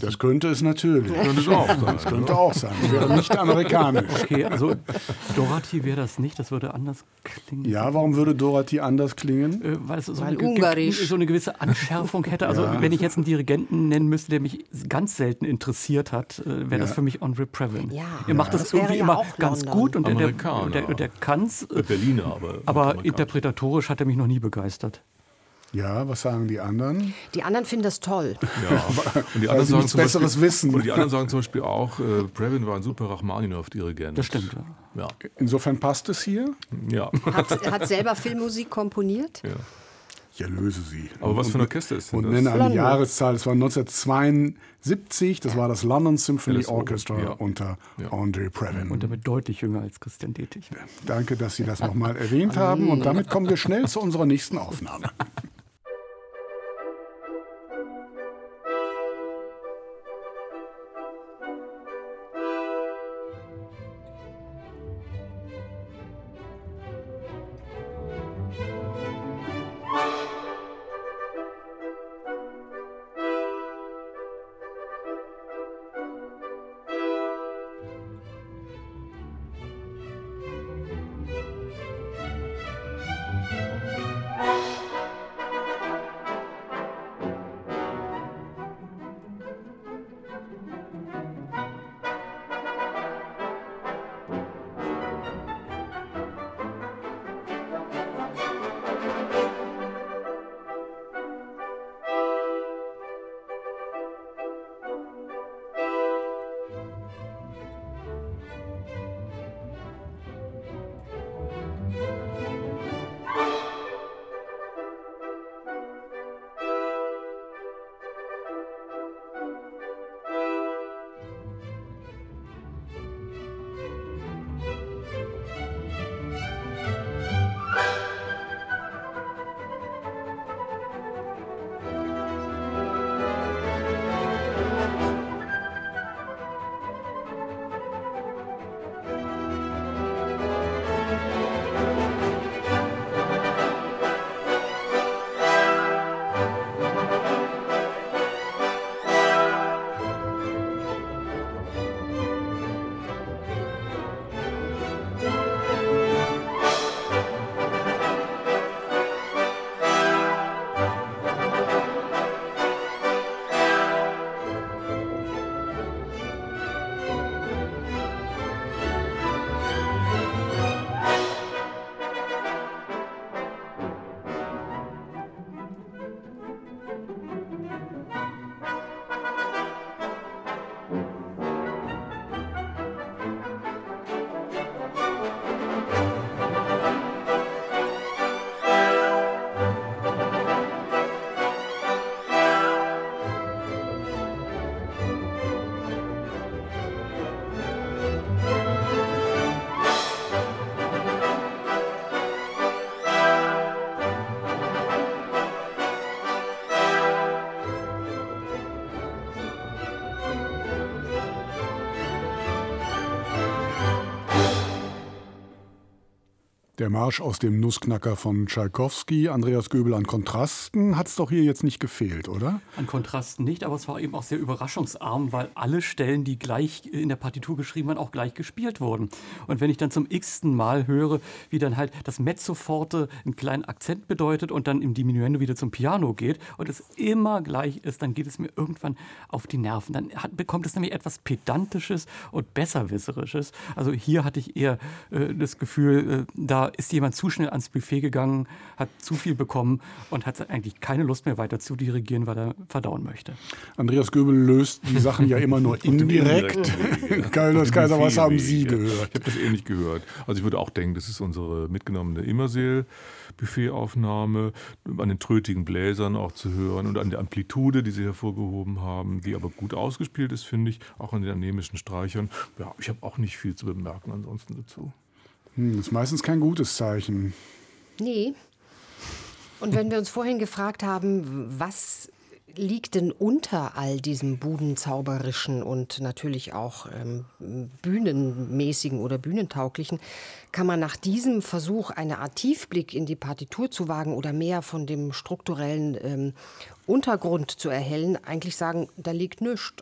Das könnte es natürlich. Könnte es auch sein. Das könnte auch sein. Das wäre nicht amerikanisch. Okay, also Dorothy wäre das nicht, das würde anders klingen. Ja, warum würde Dorothy anders klingen? Äh, weil es so, Weil eine, so eine gewisse Anschärfung hätte. Also Ja. wenn ich jetzt einen Dirigenten nennen müsste, der mich ganz selten interessiert hat, äh, wäre das Ja. für mich Andre Previn. Ja. er macht Ja. das, Das irgendwie ja immer auch ganz London. gut und der, der, der, der kann es. Äh, Berliner, aber. Aber interpretatorisch hat er mich noch nie begeistert. Ja, was sagen die anderen? die anderen finden das toll. Ja. Und die sie nichts zum Besseres Beispiel, wissen. Und die anderen sagen zum Beispiel auch, äh, Brevin war ein super Rachmaninoff-Dirigent. Das stimmt, ja. Ja. Insofern passt es hier. ja. Hat, hat selber Filmmusik komponiert. ja. Ich erlöse Sie. Aber was Und- für ein Orchester ist denn Und das? nenne eine London. Jahreszahl. Es war 1972. Das war das London Symphony das- Orchestra ja. unter Ja. Andre Previn. Und damit deutlich jünger als Christian Detig. Danke, dass Sie das nochmal erwähnt haben. Und damit kommen wir schnell zu unserer nächsten Aufnahme. Der Marsch aus dem Nussknacker von Tschaikowski, Andreas Göbel an Kontrasten, hat es doch hier jetzt nicht gefehlt, oder? An Kontrasten nicht, aber es war eben auch sehr überraschungsarm, weil alle Stellen, die gleich in der Partitur geschrieben waren, auch gleich gespielt wurden. Und wenn ich dann zum x-ten Mal höre, wie dann halt das Mezzo forte einen kleinen Akzent bedeutet und dann im Diminuendo wieder zum Piano geht und es immer gleich ist, dann geht es mir irgendwann auf die Nerven. Dann hat, bekommt es nämlich etwas Pedantisches und Besserwisserisches. Also hier hatte ich eher äh, das Gefühl, äh, da ist jemand zu schnell ans Buffet gegangen, hat zu viel bekommen und hat eigentlich keine Lust mehr weiter zu dirigieren, weil er verdauen möchte. Andreas Göbel löst die Sachen ja immer nur indirekt. Kaiser, Kaiser, was haben Sie gehört? Ich habe das ähnlich gehört. Also ich würde auch denken, das ist unsere mitgenommene Immerseel. Buffetaufnahme, an den trötigen Bläsern auch zu hören und an der Amplitude, die sie hervorgehoben haben, die aber gut ausgespielt ist, finde ich, auch an den anemischen Streichern. Ja, ich habe auch nicht viel zu bemerken ansonsten dazu. Hm, das ist meistens kein gutes Zeichen. Nee. Und wenn wir uns vorhin gefragt haben, was liegt denn unter all diesem Budenzauberischen und natürlich auch ähm, bühnenmäßigen oder bühnentauglichen, kann man nach diesem Versuch, eine Art Tiefblick in die Partitur zu wagen oder mehr von dem strukturellen ähm, Untergrund zu erhellen, eigentlich sagen, da liegt nichts.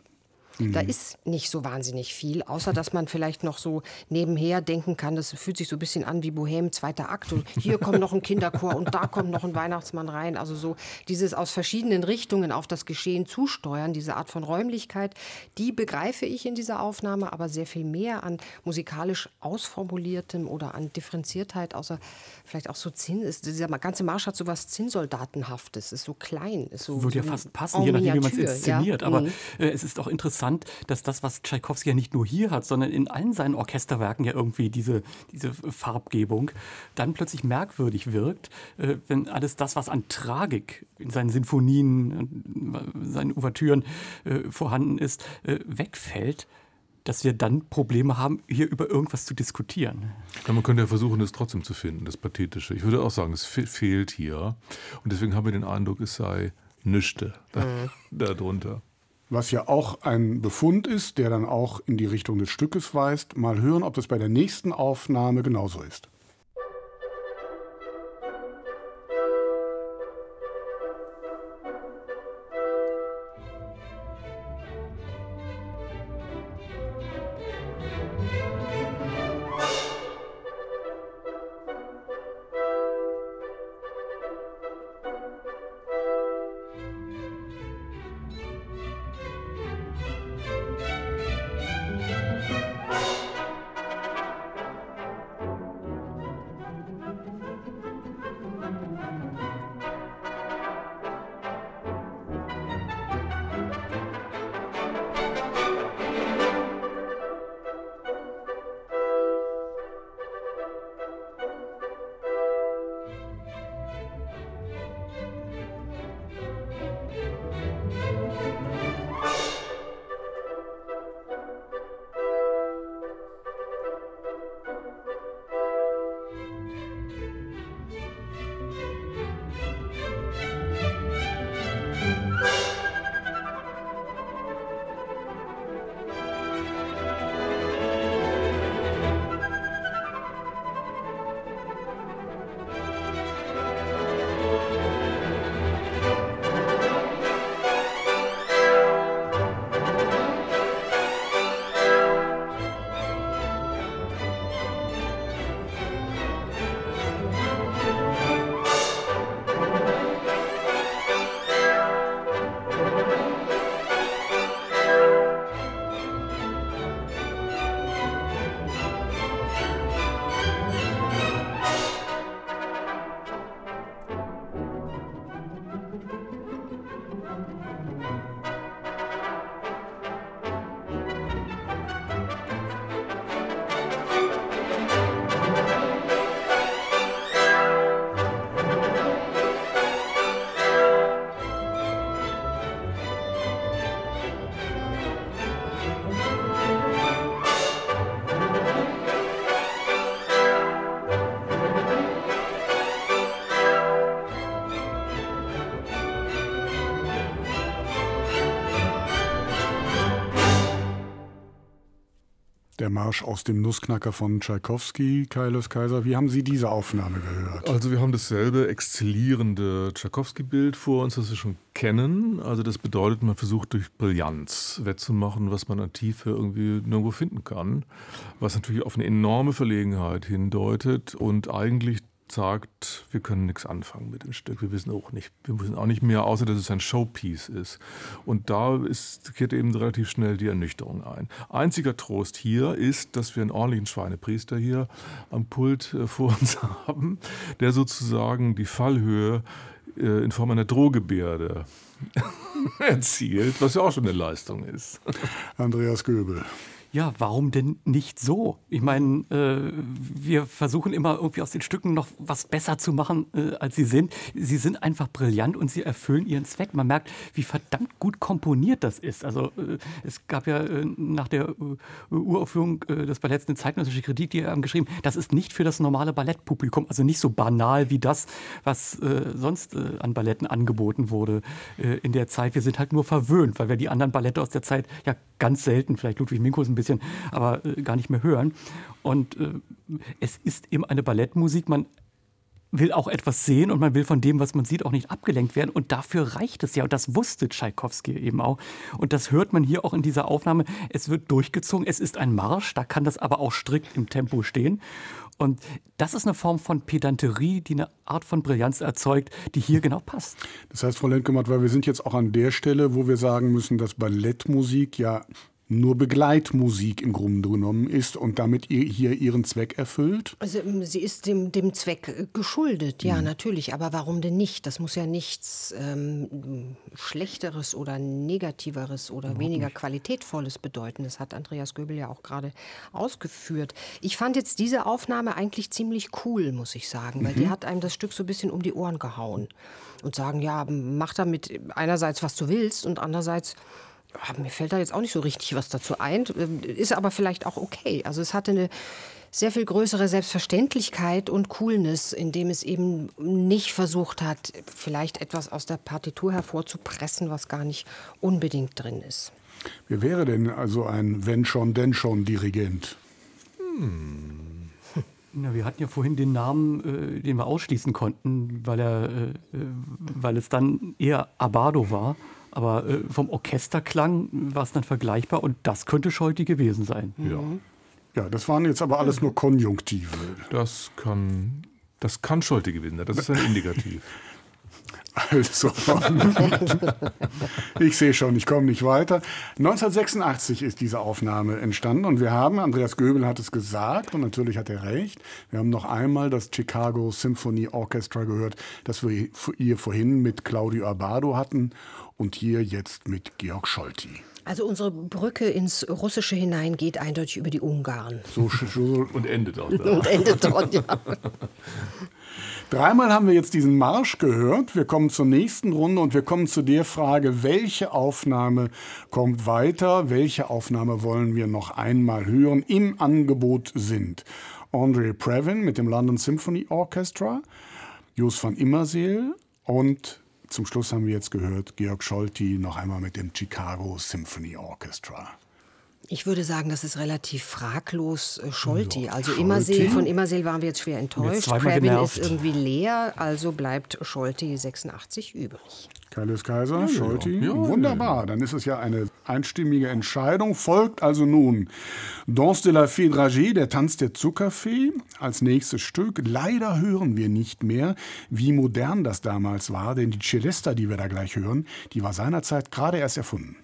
Da mhm. ist nicht so wahnsinnig viel, außer dass man vielleicht noch so nebenher denken kann, das fühlt sich so ein bisschen an wie Bohem, zweiter Akt. Und hier kommt noch ein Kinderchor und da kommt noch ein Weihnachtsmann rein. Also so dieses aus verschiedenen Richtungen auf das Geschehen zusteuern, diese Art von Räumlichkeit, die begreife ich in dieser Aufnahme, aber sehr viel mehr an musikalisch ausformuliertem oder an Differenziertheit, außer vielleicht auch so Zinn. Ist, dieser ganze Marsch hat so was Zinnsoldatenhaftes, ist so klein. Ist so, Würde so ja fast passen, je nachdem, wie man es inszeniert. Ja? Aber mhm. äh, es ist auch interessant, interessant, dass das, was Tschaikowski ja nicht nur hier hat, sondern in allen seinen Orchesterwerken ja irgendwie diese, diese Farbgebung dann plötzlich merkwürdig wirkt, äh, wenn alles das, was an Tragik in seinen Sinfonien, seinen Ouvertüren äh, vorhanden ist, äh, wegfällt dass wir dann Probleme haben, hier über irgendwas zu diskutieren. Ja, man könnte ja versuchen, es trotzdem zu finden, das Pathetische. Ich würde auch sagen, es fehlt hier. Und deswegen haben wir den Eindruck, es sei nüchte mhm. darunter. Was ja auch ein Befund ist, der dann auch in die Richtung des Stückes weist. Mal hören, ob das bei der nächsten Aufnahme genauso ist. Marsch aus dem Nussknacker von Tschaikowski, Kaius Kaiser. Wie haben Sie diese Aufnahme gehört? Also wir haben dasselbe exzellierende Tschaikowski-Bild vor uns, das wir schon kennen. Also das bedeutet, man versucht durch Brillanz wettzumachen, was man an Tiefe irgendwie nirgendwo finden kann. Was natürlich auf eine enorme Verlegenheit hindeutet und eigentlich sagt, wir können nichts anfangen mit dem Stück. Wir wissen auch nicht, wir wissen auch nicht mehr, außer dass es ein Showpiece ist. Und da ist, kehrt eben relativ schnell die Ernüchterung ein. Einziger Trost hier ist, dass wir einen ordentlichen Schweinepriester hier am Pult äh, vor uns haben, der sozusagen die Fallhöhe äh, in Form einer Drohgebärde erzielt, was ja auch schon eine Leistung ist. Andreas Göbel. Ja, warum denn nicht so? Ich meine, äh, wir versuchen immer irgendwie aus den Stücken noch was besser zu machen, äh, als sie sind. Sie sind einfach brillant und sie erfüllen ihren Zweck. Man merkt, wie verdammt gut komponiert das ist. Also äh, es gab ja äh, nach der äh, Uraufführung äh, des Balletts eine zeitgenössische Kritik, die haben geschrieben, das ist nicht für das normale Ballettpublikum, also nicht so banal wie das, was sonst an Balletten angeboten wurde in der Zeit. Wir sind halt nur verwöhnt, weil wir die anderen Ballette aus der Zeit ja ganz selten, vielleicht Ludwig Minkus ein bisschen bisschen, aber äh, gar nicht mehr hören. Und äh, es ist eben eine Ballettmusik. Man will auch etwas sehen und man will von dem, was man sieht, auch nicht abgelenkt werden. Und dafür reicht es ja. Und das wusste Tschaikowski eben auch. Und das hört man hier auch in dieser Aufnahme. Es wird durchgezogen. Es ist ein Marsch. Da kann das aber auch strikt im Tempo stehen. Und das ist eine Form von Pedanterie, die eine Art von Brillanz erzeugt, die hier genau passt. Das heißt, Frau Lendgematt, weil wir sind jetzt auch an der Stelle, wo wir sagen müssen, dass Ballettmusik ja nur Begleitmusik im Grunde genommen ist und damit ihr hier ihren Zweck erfüllt? Also ähm, sie ist dem, dem Zweck äh, geschuldet, ja, mhm. natürlich. Aber warum denn nicht? Das muss ja nichts ähm, Schlechteres oder Negativeres oder Überhaupt weniger nicht. Qualitätvolles bedeuten. Das hat Andreas Göbel ja auch gerade ausgeführt. Ich fand jetzt diese Aufnahme eigentlich ziemlich cool, muss ich sagen, weil mhm. die hat einem das Stück so ein bisschen um die Ohren gehauen. Und sagen, ja, mach damit einerseits, was du willst und andererseits mir fällt da jetzt auch nicht so richtig was dazu ein, ist aber vielleicht auch okay. Also es hatte eine sehr viel größere Selbstverständlichkeit und Coolness, indem es eben nicht versucht hat, vielleicht etwas aus der Partitur hervorzupressen, was gar nicht unbedingt drin ist. Wer wäre denn also ein Wenn schon, denn schon Dirigent? Hm. Na, wir hatten ja vorhin den Namen, äh, den wir ausschließen konnten, weil, er, äh, äh weil es dann eher Abado war. Aber äh, vom Orchesterklang war es dann vergleichbar und das könnte Scholti gewesen sein. Ja. Ja, das waren jetzt aber alles nur Konjunktive. Das kann, das kann Scholti gewesen sein. Das ist ein Indikativ. Also, ich sehe schon, ich komme nicht weiter. 1986 ist diese Aufnahme entstanden und wir haben, Andreas Göbel hat es gesagt und natürlich hat er recht, wir haben noch einmal das Chicago Symphony Orchestra gehört, das wir hier vorhin mit Claudio Abado hatten und hier jetzt mit Georg Scholti. Also unsere Brücke ins Russische hinein geht eindeutig über die Ungarn. So, so und endet auch da. Und endet dort, ja. Dreimal haben wir jetzt diesen Marsch gehört. Wir kommen zur nächsten Runde und wir kommen zu der Frage, welche Aufnahme kommt weiter, welche Aufnahme wollen wir noch einmal hören, im Angebot sind Andre Previn mit dem London Symphony Orchestra, Jos van Immerseel und zum Schluss haben wir jetzt gehört Georg Scholti noch einmal mit dem Chicago Symphony Orchestra. Ich würde sagen, das ist relativ fraglos äh, Scholti. Ja, also Scholti? Immerseel, von Immerseel waren wir jetzt schwer enttäuscht. Krebin ist irgendwie leer, also bleibt Scholti 86 übrig. Kaius Kaiser, ja, Scholti, ja, wunderbar. Dann ist es ja eine einstimmige Entscheidung. Folgt also nun Danse de la Fée Dragée, der Tanz der Zuckerfee, als nächstes Stück. Leider hören wir nicht mehr, wie modern das damals war, denn die Celesta, die wir da gleich hören, die war seinerzeit gerade erst erfunden.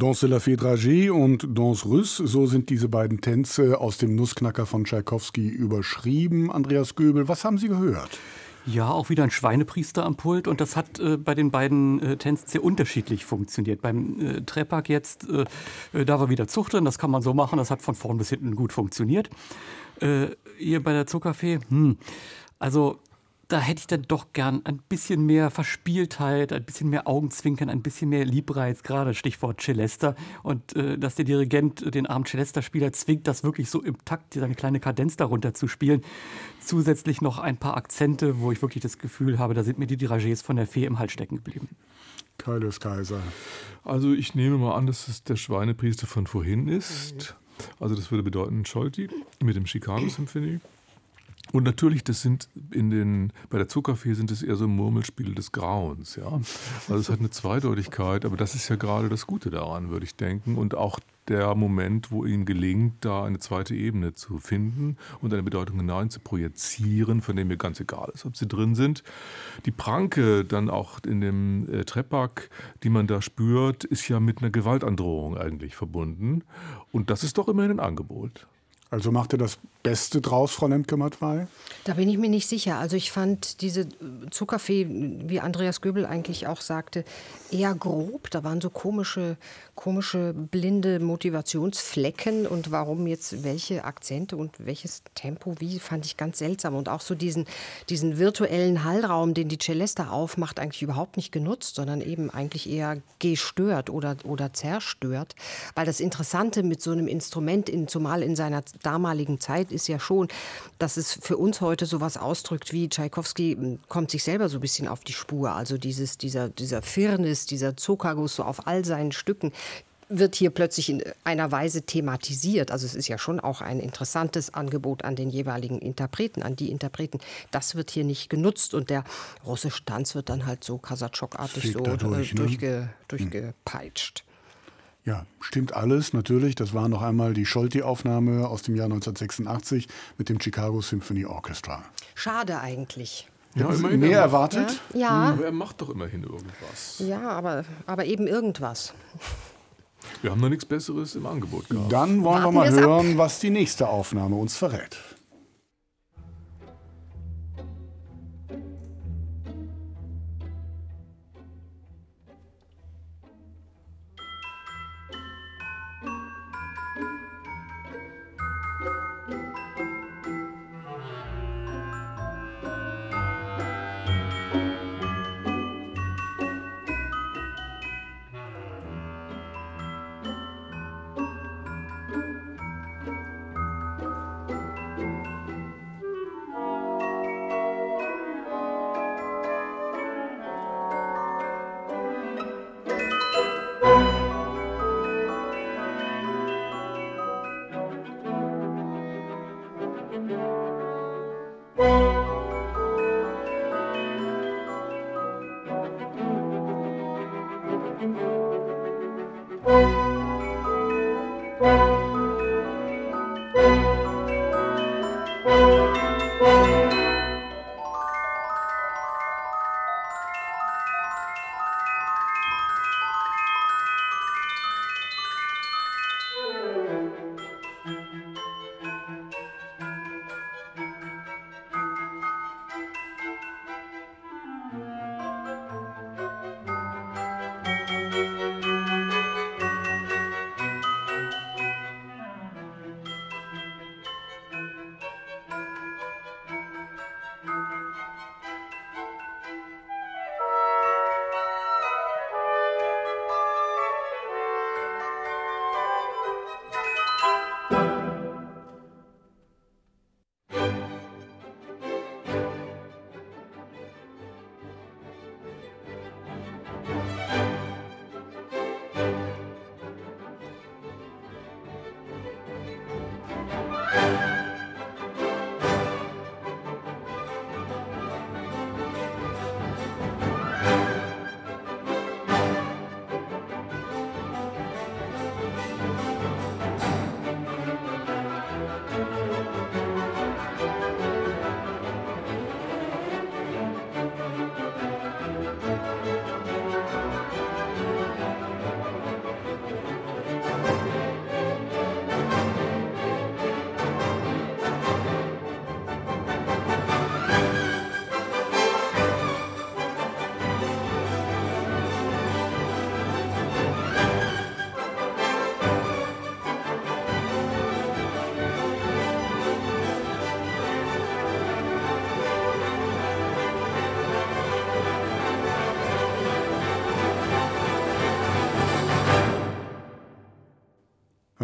Danse la Fée Dragée und Danse Russe, so sind diese beiden Tänze aus dem Nussknacker von Tschaikowski überschrieben. Andreas Göbel, was haben Sie gehört? Ja, auch wieder ein Schweinepriester am Pult und das hat äh, bei den beiden äh, Tänzen sehr unterschiedlich funktioniert. Beim äh, Trepak jetzt, äh, äh, da war wieder Zucht drin, das kann man so machen, das hat von vorn bis hinten gut funktioniert. Äh, hier bei der Zuckerfee, hm, also da hätte ich dann doch gern ein bisschen mehr Verspieltheit, ein bisschen mehr Augenzwinkern, ein bisschen mehr Liebreiz, gerade Stichwort Celesta. Und äh, dass der Dirigent den armen Celesta-Spieler zwingt, das wirklich so im Takt, seine kleine Kadenz darunter zu spielen. Zusätzlich noch ein paar Akzente, wo ich wirklich das Gefühl habe, da sind mir die Dirigés von der Fee im Hals stecken geblieben. Keiles Kaiser. Also ich nehme mal an, dass es der Schweinepriester von vorhin ist. Also das würde bedeuten Scholti mit dem Chicago Symphony. Und natürlich, das sind in den, bei der Zuckerfee sind es eher so Murmelspiele des Grauens, ja. Also es hat eine Zweideutigkeit, aber das ist ja gerade das Gute daran, würde ich denken. Und auch der Moment, wo ihm gelingt, da eine zweite Ebene zu finden und eine Bedeutung hinein zu projizieren, von dem mir ganz egal ist, ob sie drin sind. Die Pranke dann auch in dem äh, Trepak, die man da spürt, ist ja mit einer Gewaltandrohung eigentlich verbunden. Und das ist doch immerhin ein Angebot. Also macht er das Beste draus, Frau Lemke-Matwei? Da bin ich mir nicht sicher. Also ich fand diese Zuckerfee, wie Andreas Göbel eigentlich auch sagte, eher grob. Da waren so komische, komische blinde Motivationsflecken und warum jetzt welche Akzente und welches Tempo wie, fand ich ganz seltsam. Und auch so diesen, diesen virtuellen Hallraum, den die Celesta aufmacht, eigentlich überhaupt nicht genutzt, sondern eben eigentlich eher gestört oder, oder zerstört. Weil das Interessante mit so einem Instrument, in, zumal in seiner damaligen Zeit, ist ja schon, dass es für uns heute sowas ausdrückt wie Tschaikowski hm, kommt sich selber so ein bisschen auf die Spur. Also dieses, dieser, dieser Firnis, dieser Zuckerguss so auf all seinen Stücken wird hier plötzlich in einer Weise thematisiert. Also es ist ja schon auch ein interessantes Angebot an den jeweiligen Interpreten, an die Interpreten. Das wird hier nicht genutzt und der russische Tanz wird dann halt so Kasachok-artig so dadurch, äh, ne? durchge, durchgepeitscht. Ja, stimmt alles, natürlich. Das war noch einmal die Scholti-Aufnahme aus dem Jahr 1986 mit dem Chicago Symphony Orchestra. Schade eigentlich. Ja, Mehr er macht, erwartet? Ja, aber er macht doch immerhin irgendwas. ja aber, aber eben irgendwas. Wir haben noch nichts Besseres im Angebot gehabt. Dann wollen Warten wir mal es ab. hören, was die nächste Aufnahme uns verrät.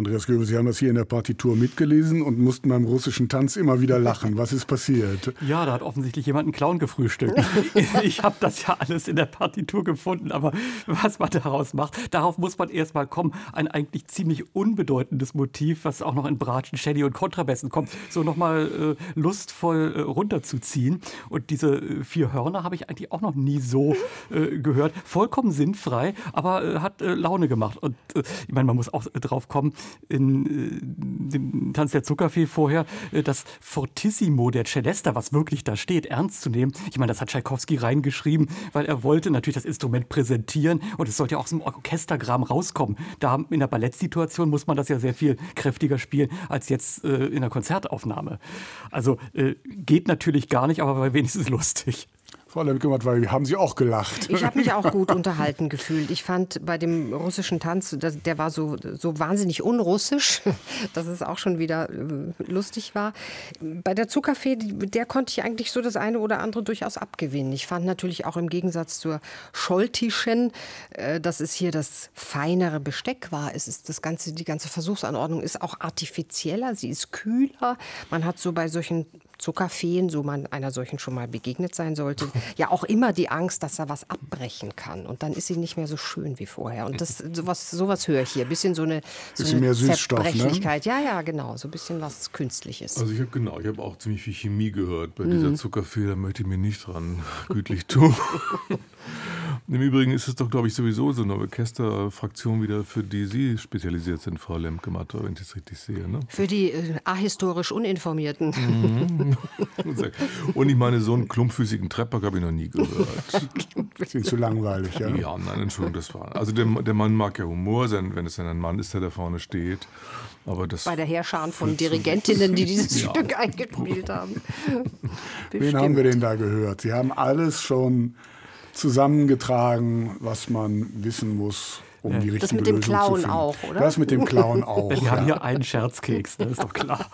Andreas Göbel, Sie haben das hier in der Partitur mitgelesen und mussten beim russischen Tanz immer wieder lachen. Was ist passiert? Ja, da hat offensichtlich jemand einen Clown gefrühstückt. ich habe das ja alles in der Partitur gefunden, aber was man daraus macht, darauf muss man erstmal kommen. Ein eigentlich ziemlich unbedeutendes Motiv, was auch noch in Bratschen, Shelly und Kontrabässen kommt, so nochmal äh, lustvoll äh, runterzuziehen. Und diese äh, vier Hörner habe ich eigentlich auch noch nie so äh, gehört. Vollkommen sinnfrei, aber äh, hat äh, Laune gemacht. Und ich meine, man muss auch drauf kommen, in äh, dem Tanz der Zuckerfee vorher, äh, das Fortissimo der Celesta, was wirklich da steht, ernst zu nehmen. Ich meine, das hat Tschaikowski reingeschrieben, weil er wollte natürlich das Instrument präsentieren und es sollte ja auch aus dem Orchestergraben rauskommen. Da in der Ballettsituation muss man das ja sehr viel kräftiger spielen als jetzt äh, in der Konzertaufnahme. Also äh, geht natürlich gar nicht, aber war wenigstens lustig. Frau Lemke, weil haben Sie auch gelacht. Ich habe mich auch gut unterhalten gefühlt. Ich fand bei dem russischen Tanz, der war so, so wahnsinnig unrussisch, dass es auch schon wieder äh, lustig war. Bei der Zuckerfee, der konnte ich eigentlich so das eine oder andere durchaus abgewinnen. Ich fand natürlich auch im Gegensatz zur Scholtischen, äh, dass es hier das feinere Besteck war. Es ist das ganze, die ganze Versuchsanordnung ist auch artifizieller, sie ist kühler. Man hat so bei solchen Zuckerfeen, so man einer solchen schon mal begegnet sein sollte, ja auch immer die Angst, dass er was abbrechen kann. Und dann ist sie nicht mehr so schön wie vorher. Und das, sowas, sowas höre ich hier. Ein bisschen so eine, so bisschen eine mehr Süßstoff, Ne? Ja, ja, genau. So ein bisschen was Künstliches. Also ich habe genau, ich habe auch ziemlich viel Chemie gehört bei dieser mhm. Zuckerfee. Da möchte ich mir nicht dran gütlich tun. Im Übrigen ist es doch, glaube ich, sowieso so eine Orchesterfraktion wieder, für die Sie spezialisiert sind, Frau Lemke-Matter, wenn ich das richtig sehe. Ne? Für die äh, ahistorisch Uninformierten. Mhm. Und ich meine, so einen klumpfüßigen Trepper habe ich noch nie gehört. Sind zu langweilig, ja? Ja, nein, Entschuldigung, das war. Also der, der Mann mag ja Humor sein, wenn es ein Mann ist, der da vorne steht. Aber das Bei der Heerschar von Dirigentinnen, die dieses ja. Stück eingespielt haben. Wen haben wir denn da gehört? Sie haben alles schon zusammengetragen, was man wissen muss, um ja. die richtige Das mit dem Clown auch, oder? Das mit dem Clown auch. Wir ja. haben hier einen Scherzkeks, das ist doch klar.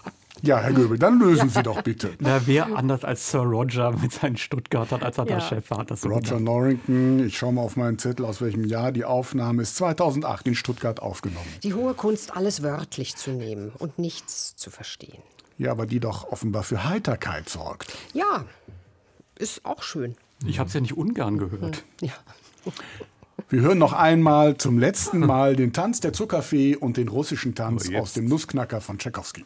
Ja, Herr Göbel, dann lösen Sie doch bitte. Na, wer anders als Sir Roger mit seinen Stuttgartern, als er ja. da Chef war. Das so Roger gemacht. Norrington, ich schaue mal auf meinen Zettel, aus welchem Jahr die Aufnahme ist. 2008 in Stuttgart aufgenommen. Die hohe Kunst, alles wörtlich zu nehmen und nichts zu verstehen. Ja, aber die doch offenbar für Heiterkeit sorgt. Ja, ist auch schön. Ich habe es ja nicht ungern gehört. Ja. Wir hören noch einmal zum letzten Mal den Tanz der Zuckerfee und den russischen Tanz aus dem Nussknacker von Tchaikovsky.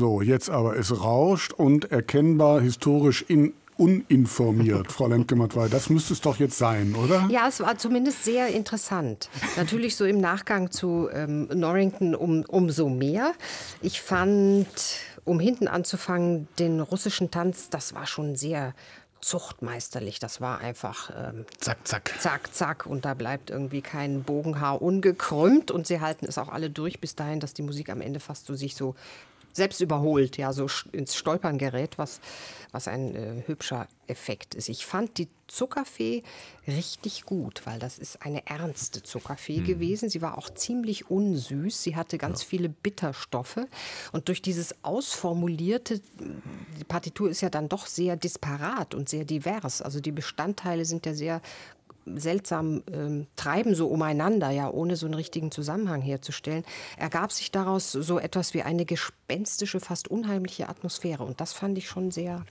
So, jetzt aber es rauscht und erkennbar historisch in uninformiert, Frau Lemke-Matwei. Das müsste es doch jetzt sein, oder? Ja, es war zumindest sehr interessant. Natürlich so im Nachgang zu ähm, Norrington um, umso mehr. Ich fand, um hinten anzufangen, den russischen Tanz, das war schon sehr zuchtmeisterlich. Das war einfach ähm, zack, zack. Zack, zack. Und da bleibt irgendwie kein Bogenhaar ungekrümmt. Und sie halten es auch alle durch bis dahin, dass die Musik am Ende fast so sich so selbst überholt, ja, so ins Stolpern gerät, was, was ein äh, hübscher Effekt ist. Ich fand die Zuckerfee richtig gut, weil das ist eine ernste Zuckerfee hm. gewesen. Sie war auch ziemlich unsüß. Sie hatte ganz ja. viele Bitterstoffe. Und durch dieses ausformulierte, die Partitur ist ja dann doch sehr disparat und sehr divers. Also die Bestandteile sind ja sehr seltsam ähm, treiben so umeinander, ja, ohne so einen richtigen Zusammenhang herzustellen, ergab sich daraus so etwas wie eine gespenstische, fast unheimliche Atmosphäre. Und das fand ich schon sehr,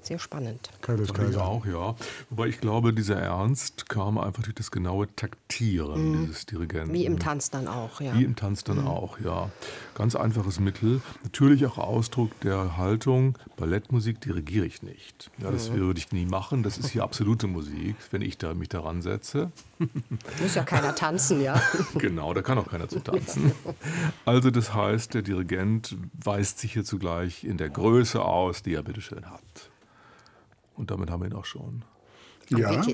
sehr spannend. Kaius Kaiser. Ich auch, ja. Wobei ich glaube, dieser Ernst kam einfach durch das genaue Taktieren mhm. dieses Dirigenten. Wie im Tanz dann auch, ja. Wie im Tanz dann mhm. auch, ja. Ganz einfaches Mittel. Natürlich auch Ausdruck der Haltung, Ballettmusik dirigiere ich nicht. Ja, das mhm. würde ich nie machen. Das ist hier absolute Musik, wenn ich da mich daran setze. Muss ja keiner tanzen, ja. genau, da kann auch keiner zu tanzen. Also das heißt, der Dirigent weist sich hier zugleich in der Größe aus, die er bitteschön hat. Und damit haben wir ihn auch schon. Ja.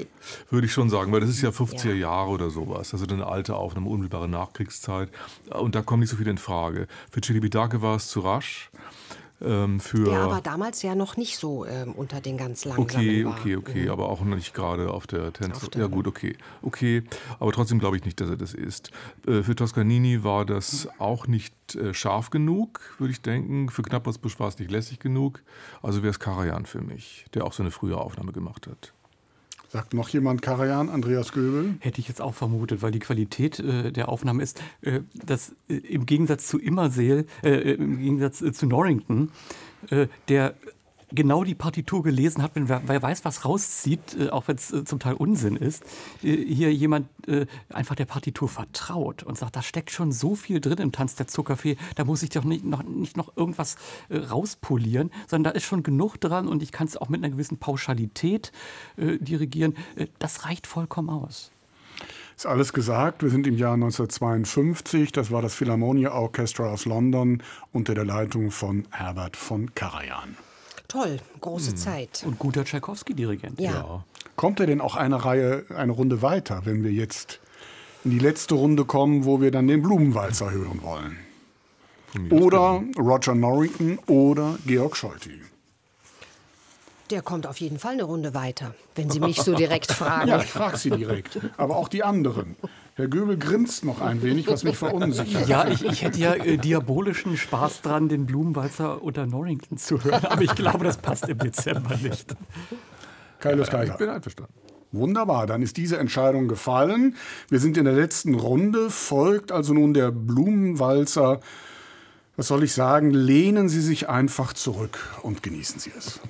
Würde ich schon sagen, weil das ist ja 50er Jahre oder sowas. Also eine alte Aufnahme, unmittelbare Nachkriegszeit. Und da kommt nicht so viel in Frage. Für Chili Bidake war es zu rasch. Ähm, für der aber damals ja noch nicht so ähm, unter den ganz langsamen Okay, war. okay, okay, mhm. aber auch nicht gerade auf der Tänzer. Ja gut, okay, okay, aber trotzdem glaube ich nicht, dass er das ist. Äh, für Toscanini war das auch nicht äh, scharf genug, würde ich denken. Für Knappersbusch war es nicht lässig genug. Also wäre es Karajan für mich, der auch so eine frühe Aufnahme gemacht hat. Sagt noch jemand Karajan, Andreas Göbel? Hätte ich jetzt auch vermutet, weil die Qualität äh, der Aufnahme ist, äh, dass äh, im Gegensatz zu Immerseel, äh, im Gegensatz äh, zu Norrington, äh, der genau die Partitur gelesen hat, wenn wer, weiß, was rauszieht, äh, auch wenn es äh, zum Teil Unsinn ist, äh, hier jemand einfach der Partitur vertraut und sagt, da steckt schon so viel drin im Tanz der Zuckerfee, da muss ich doch nicht noch, nicht noch irgendwas rauspolieren, sondern da ist schon genug dran und ich kann es auch mit einer gewissen Pauschalität dirigieren. das reicht vollkommen aus. Ist alles gesagt. Wir sind im Jahr 1952. Das war das Philharmonia Orchestra aus London unter der Leitung von Herbert von Karajan. Toll, große hm. Zeit. Und guter Tschaikowski-Dirigent. Ja. ja. Kommt er denn auch eine Reihe, eine Runde weiter, wenn wir jetzt in die letzte Runde kommen, wo wir dann den Blumenwalzer hören wollen? Oder Roger Norrington oder Georg Scholti. Der kommt auf jeden Fall eine Runde weiter, wenn Sie mich so direkt fragen. Ja, ich frage Sie direkt. Aber auch die anderen. Herr Göbel grinst noch ein wenig, was mich verunsichert. Ja, ich, ich hätte ja äh, diabolischen Spaß dran, den Blumenwalzer unter Norrington zu hören, aber ich glaube, das passt im Dezember nicht. Kaius Kaiser. Ich bin einverstanden. Wunderbar, dann ist diese Entscheidung gefallen. Wir sind in der letzten Runde, folgt also nun der Blumenwalzer. Was soll ich sagen? Lehnen Sie sich einfach zurück und genießen Sie es.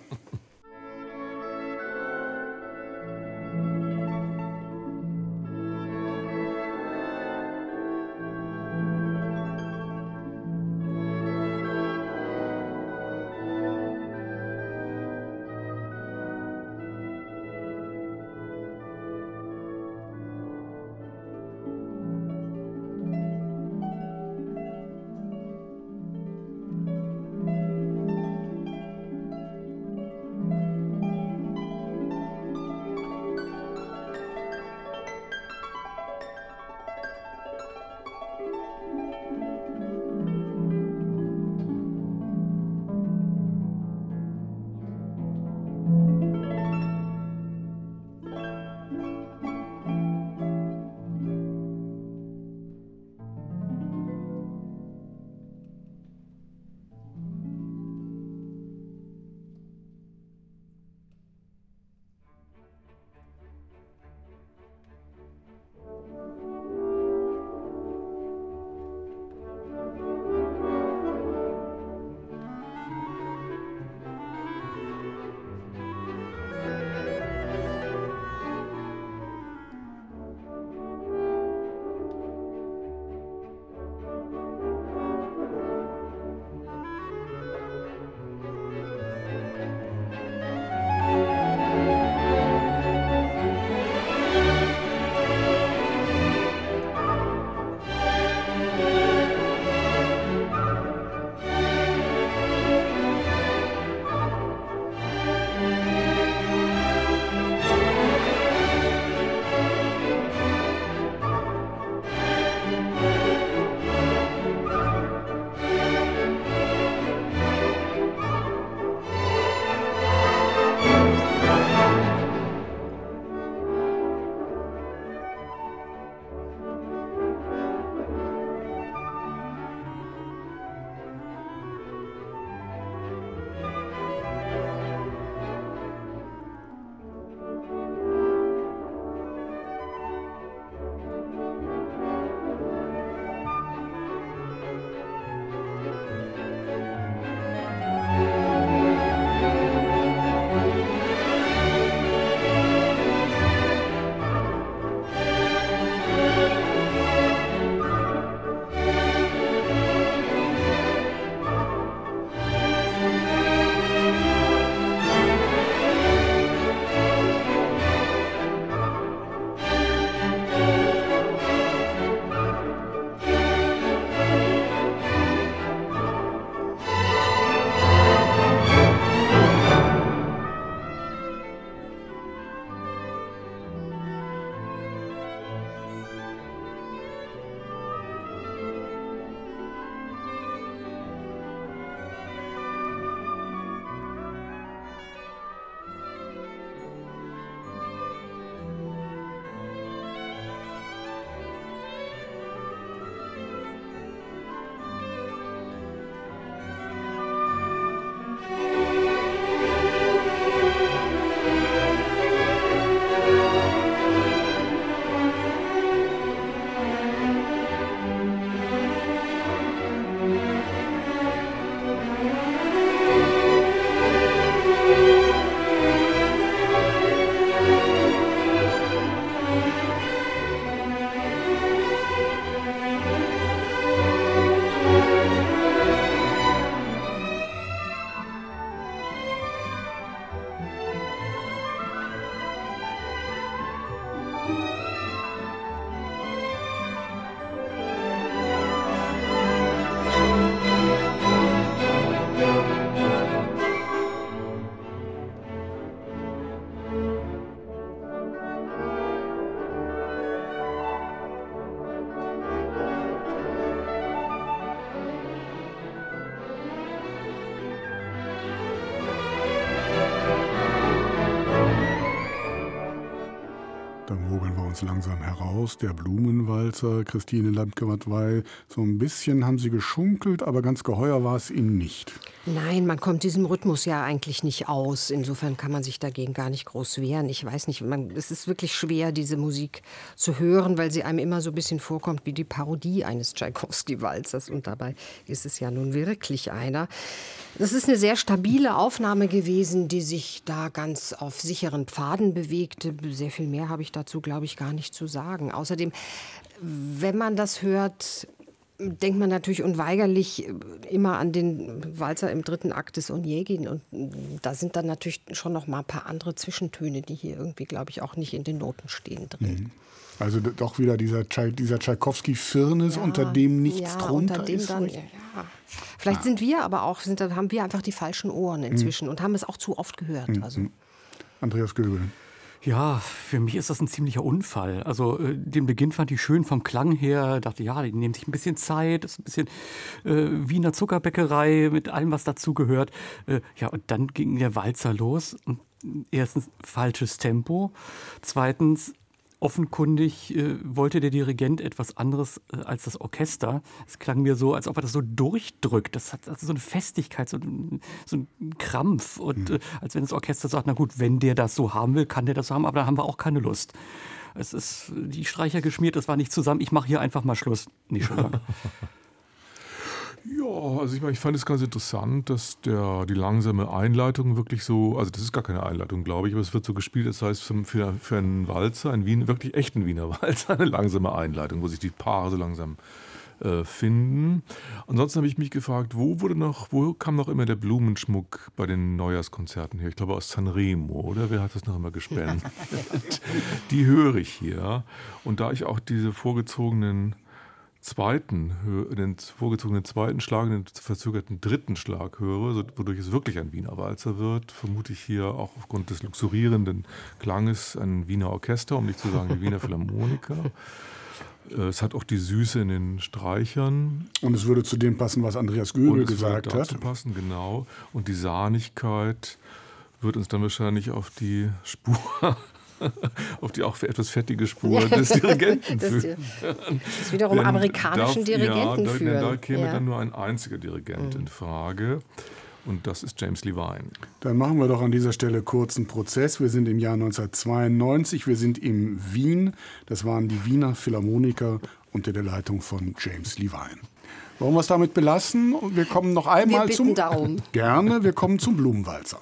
Uns langsam heraus. Der Blumenwalzer, Christine Landgewart-Weil. So ein bisschen haben Sie geschunkelt, aber ganz geheuer war es Ihnen nicht. Nein, man kommt diesem Rhythmus ja eigentlich nicht aus. Insofern kann man sich dagegen gar nicht groß wehren. Ich weiß nicht, man, es ist wirklich schwer, diese Musik zu hören, weil sie einem immer so ein bisschen vorkommt wie die Parodie eines Tschaikowski-Walzers. Und dabei ist es ja nun wirklich einer. Das ist eine sehr stabile Aufnahme gewesen, die sich da ganz auf sicheren Pfaden bewegte. Sehr viel mehr habe ich dazu, glaube ich, gar nicht zu sagen. Außerdem, wenn man das hört, denkt man natürlich unweigerlich immer an den Walzer im dritten Akt des Onegin. Und da sind dann natürlich schon noch mal ein paar andere Zwischentöne, die hier irgendwie, glaube ich, auch nicht in den Noten stehen drin. Mhm. Also doch wieder dieser, dieser Tschaikowski-Firnis, ja, unter dem nichts ja, drunter unter dem ist. Dann, ja. Vielleicht ah. sind wir aber auch, sind, haben wir einfach die falschen Ohren inzwischen mhm. und haben es auch zu oft gehört. Mhm. Also. Andreas Göbel. Ja, für mich ist das ein ziemlicher Unfall. Also äh, den Beginn fand ich schön vom Klang her. Dachte, ja, die nehmen sich ein bisschen Zeit, ist ein bisschen äh, Wiener Zuckerbäckerei mit allem, was dazugehört. Äh, ja, und dann ging der Walzer los. Erstens falsches Tempo. Zweitens offenkundig äh, wollte der Dirigent etwas anderes äh, als das Orchester. Es klang mir so, als ob er das so durchdrückt. Das hat also so eine Festigkeit, so, so einen Krampf. Und mhm. äh, als wenn das Orchester sagt, na gut, wenn der das so haben will, kann der das so haben, aber da haben wir auch keine Lust. Es ist die Streicher geschmiert, das war nicht zusammen. Ich mache hier einfach mal Schluss. Nicht schon. Ja, also ich meine, ich fand es ganz interessant, dass der, die langsame Einleitung wirklich so, also das ist gar keine Einleitung, glaube ich, aber es wird so gespielt, das heißt für, für, einen Walzer, einen Wien, wirklich echten Wiener Walzer, eine langsame Einleitung, wo sich die Paare so langsam äh, finden. Ansonsten habe ich mich gefragt, wo wurde noch, wo kam noch immer der Blumenschmuck bei den Neujahrskonzerten her? Ich glaube aus Sanremo, oder? Wer hat das noch immer gespendet? die höre ich hier. Und da ich auch diese vorgezogenen zweiten, den vorgezogenen zweiten Schlag, den verzögerten dritten Schlag höre, wodurch es wirklich ein Wiener Walzer wird, vermute ich hier auch aufgrund des luxurierenden Klanges ein Wiener Orchester, um nicht zu sagen die Wiener Philharmoniker. Äh, es hat auch die Süße in den Streichern. Und es würde zu dem passen, was Andreas Göbel gesagt hat. Zu passen, genau. Und die Sahnigkeit wird uns dann wahrscheinlich auf die Spur auf die auch etwas fettige Spur des Dirigenten das, führen. Das ist wiederum denn amerikanischen darf, Dirigenten ja, führen. Da käme ja. dann nur ein einziger Dirigent mhm. in Frage. Und das ist James Levine. Dann machen wir doch an dieser Stelle kurzen Prozess. Wir sind im Jahr 1992, wir sind in Wien. Das waren die Wiener Philharmoniker unter der Leitung von James Levine. Wollen wir es damit belassen? Wir kommen noch einmal wir zum. Darum. Gerne, wir kommen zum Blumenwalzer.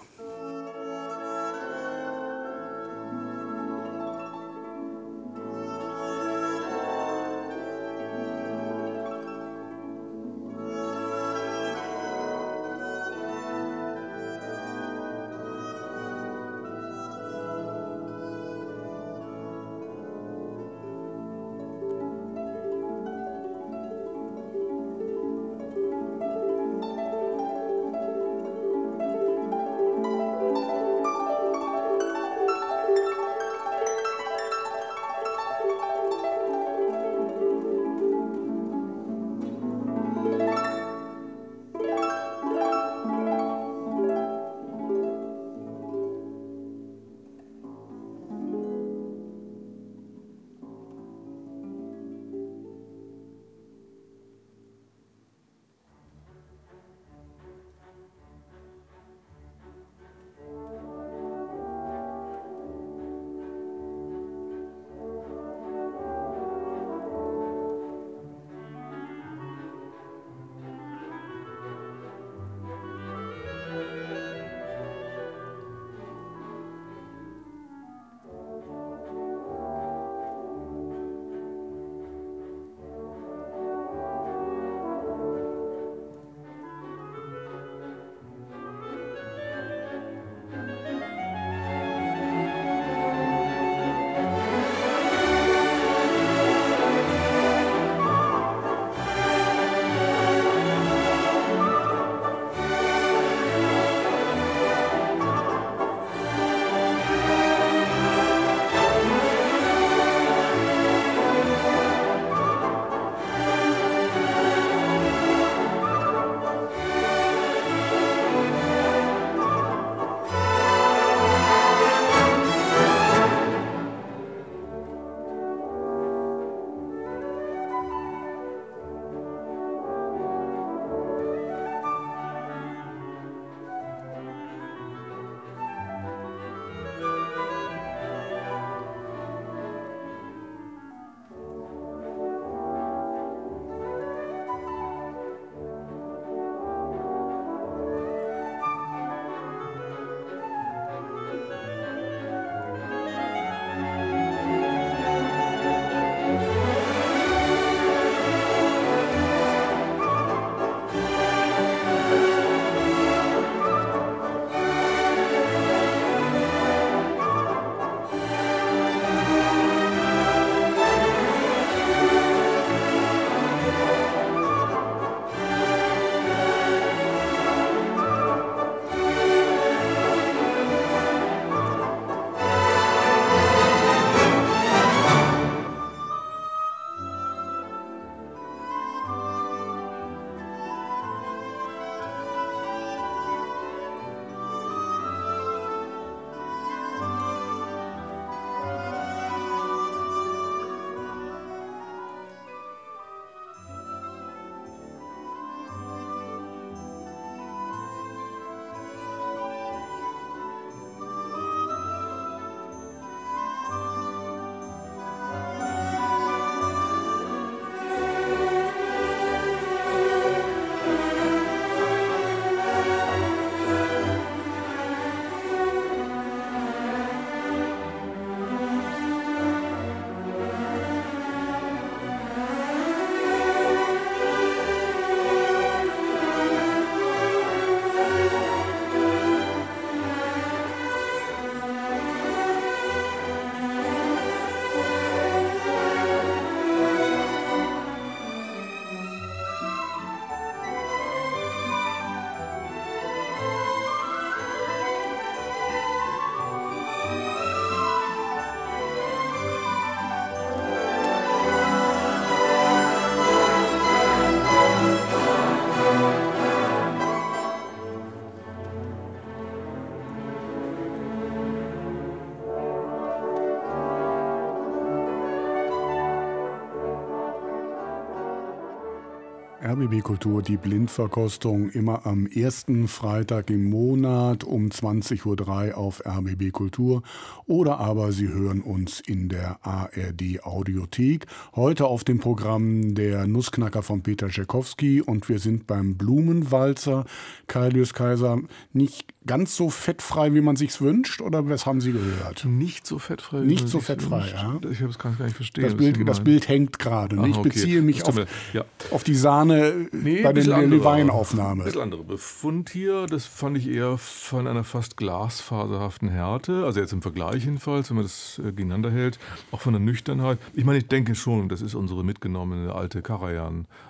RBB Kultur die Blindverkostung immer am ersten Freitag im Monat um 20.03 Uhr auf RBB Kultur oder aber Sie hören uns in der ARD Audiothek. Heute auf dem Programm der Nussknacker von Peter Tchaikovsky und wir sind beim Blumenwalzer. Kailius Kaiser, nicht ganz so fettfrei, wie man sich's wünscht oder was haben Sie gehört? Nicht so fettfrei. Nicht so fettfrei, ja. Ich habe es gar nicht verstehen. Das Bild, das Bild hängt gerade. Ah, Ich okay. beziehe mich auf, ja. auf die Sahne Nee, bei anderer- Lewein-Aufnahme. Ein bisschen andere Befund hier. Das fand ich eher von einer fast glasfaserhaften Härte. Also jetzt im Vergleich jedenfalls, wenn man das äh, gegeneinander hält. Auch von der Nüchternheit. Ich meine, ich denke schon, das ist unsere mitgenommene alte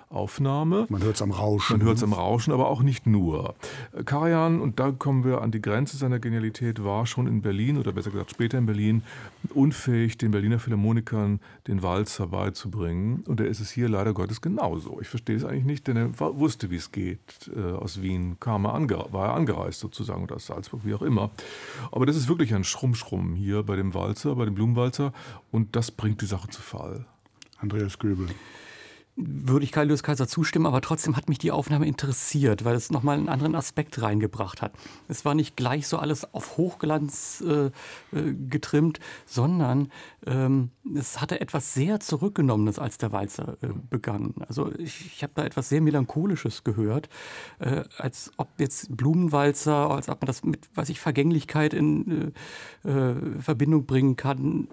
Karajan-Aufnahme. Man hört es am Rauschen. Man hört es am Rauschen, aber auch nicht nur. Äh, Karajan, und da kommen wir an die Grenze seiner Genialität, war schon in Berlin, oder besser gesagt später in Berlin, unfähig, den Berliner Philharmonikern den Walzer beizubringen. Und er ist es hier leider Gottes genauso. Ich verstehe es eigentlich nicht, denn er wusste, wie es geht. Äh, Aus Wien kam er war er angereist sozusagen, oder aus Salzburg, wie auch immer. Aber das ist wirklich ein Schrumm-Schrumm hier bei dem Walzer, bei dem Blumenwalzer. Und das bringt die Sache zu Fall. Andreas Göbel. Würde ich Kaius Kaiser zustimmen, aber trotzdem hat mich die Aufnahme interessiert, weil es nochmal einen anderen Aspekt reingebracht hat. Es war nicht gleich so alles auf Hochglanz äh, äh, getrimmt, sondern ähm, es hatte etwas sehr Zurückgenommenes, als der Walzer äh, begann. Also ich, ich habe da etwas sehr Melancholisches gehört, äh, als ob jetzt Blumenwalzer, als ob man das mit, weiß ich, Vergänglichkeit in äh, äh, Verbindung bringen kann.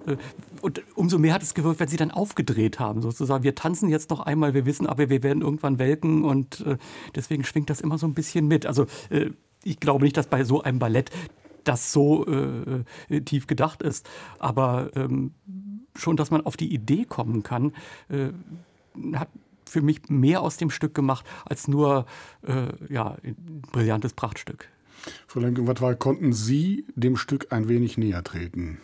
Und umso mehr hat es gewirkt, wenn sie dann aufgedreht haben, sozusagen. Wir tanzen jetzt noch einmal, wir wissen aber, wir werden irgendwann welken und äh, deswegen schwingt das immer so ein bisschen mit. Also äh, ich glaube nicht, dass bei so einem Ballett das so äh, tief gedacht ist, aber ähm, schon, dass man auf die Idee kommen kann, äh, hat für mich mehr aus dem Stück gemacht als nur äh, ja, ein brillantes Prachtstück. Frau Lemke-Wattwal, konnten Sie dem Stück ein wenig näher treten?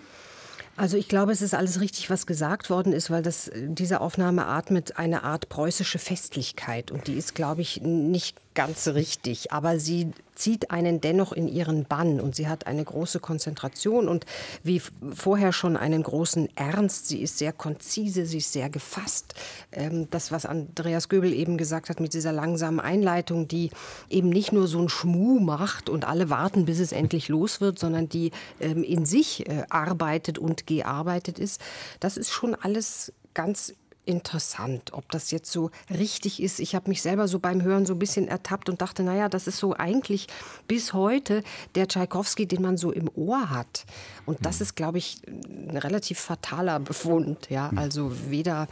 Also ich glaube, es ist alles richtig, was gesagt worden ist, weil das, diese Aufnahme atmet eine Art preußische Festlichkeit und die ist, glaube ich, nicht ganz richtig, aber sie zieht einen dennoch in ihren Bann und sie hat eine große Konzentration und wie vorher schon einen großen Ernst. Sie ist sehr konzise, sie ist sehr gefasst. Ähm, das, was Andreas Göbel eben gesagt hat mit dieser langsamen Einleitung, die eben nicht nur so ein Schmuh macht und alle warten, bis es endlich los wird, sondern die ähm, in sich äh, arbeitet und gearbeitet ist, das ist schon alles ganz interessant, ob das jetzt so richtig ist. Ich habe mich selber so beim Hören so ein bisschen ertappt und dachte, naja, das ist so eigentlich bis heute der Tschaikowski, den man so im Ohr hat. Und das ist, glaube ich, ein relativ fataler Befund. Ja, also weder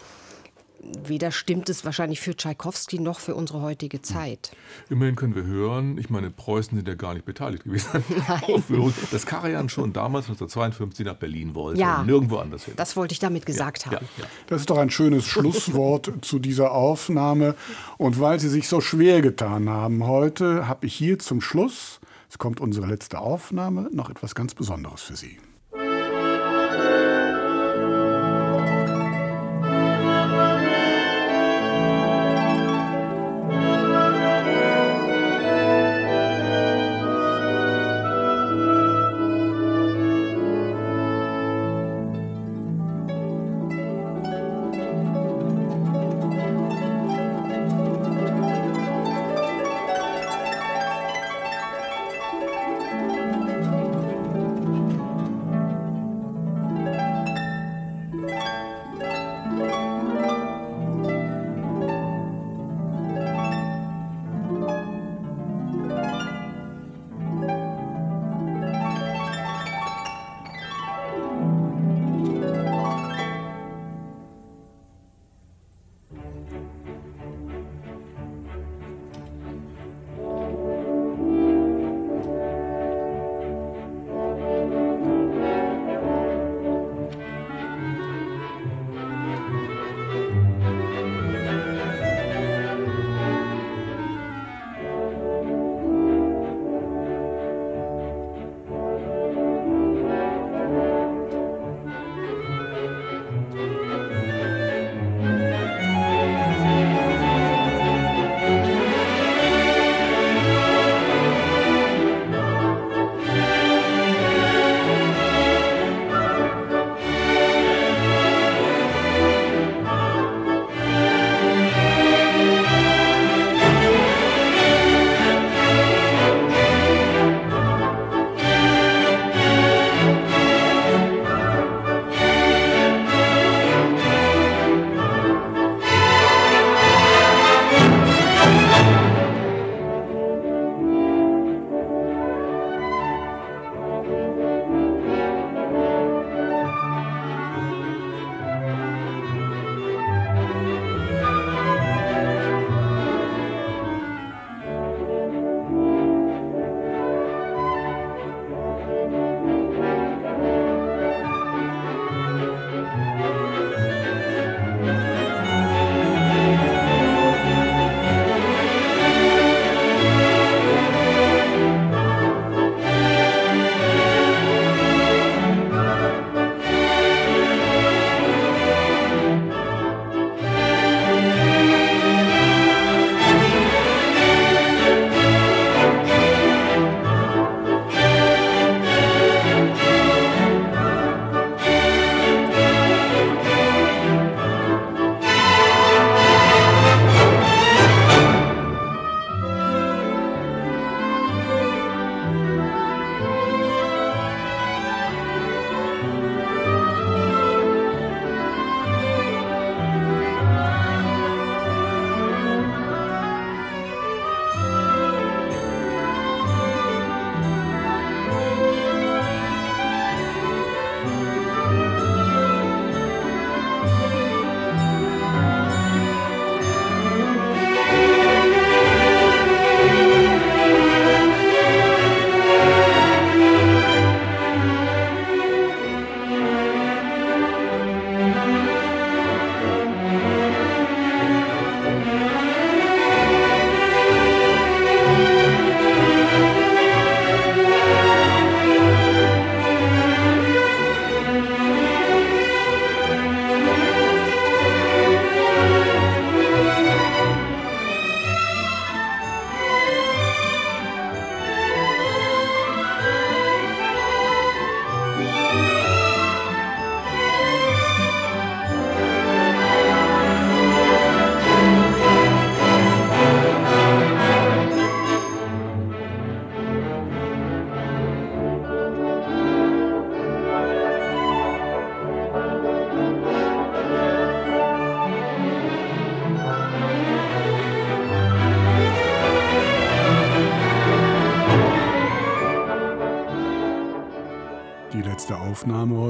weder stimmt es wahrscheinlich für Tschaikowski noch für unsere heutige Zeit. Immerhin können wir hören, ich meine, Preußen sind ja gar nicht beteiligt gewesen an der Aufführung, dass Karajan schon damals 1952 nach Berlin wollte Ja. und nirgendwo anders hin. Das wollte ich damit gesagt ja, haben. ja. Das ist doch ein schönes Schlusswort zu dieser Aufnahme. Und weil Sie sich so schwer getan haben heute, habe ich hier zum Schluss, es kommt unsere letzte Aufnahme, noch etwas ganz Besonderes für Sie.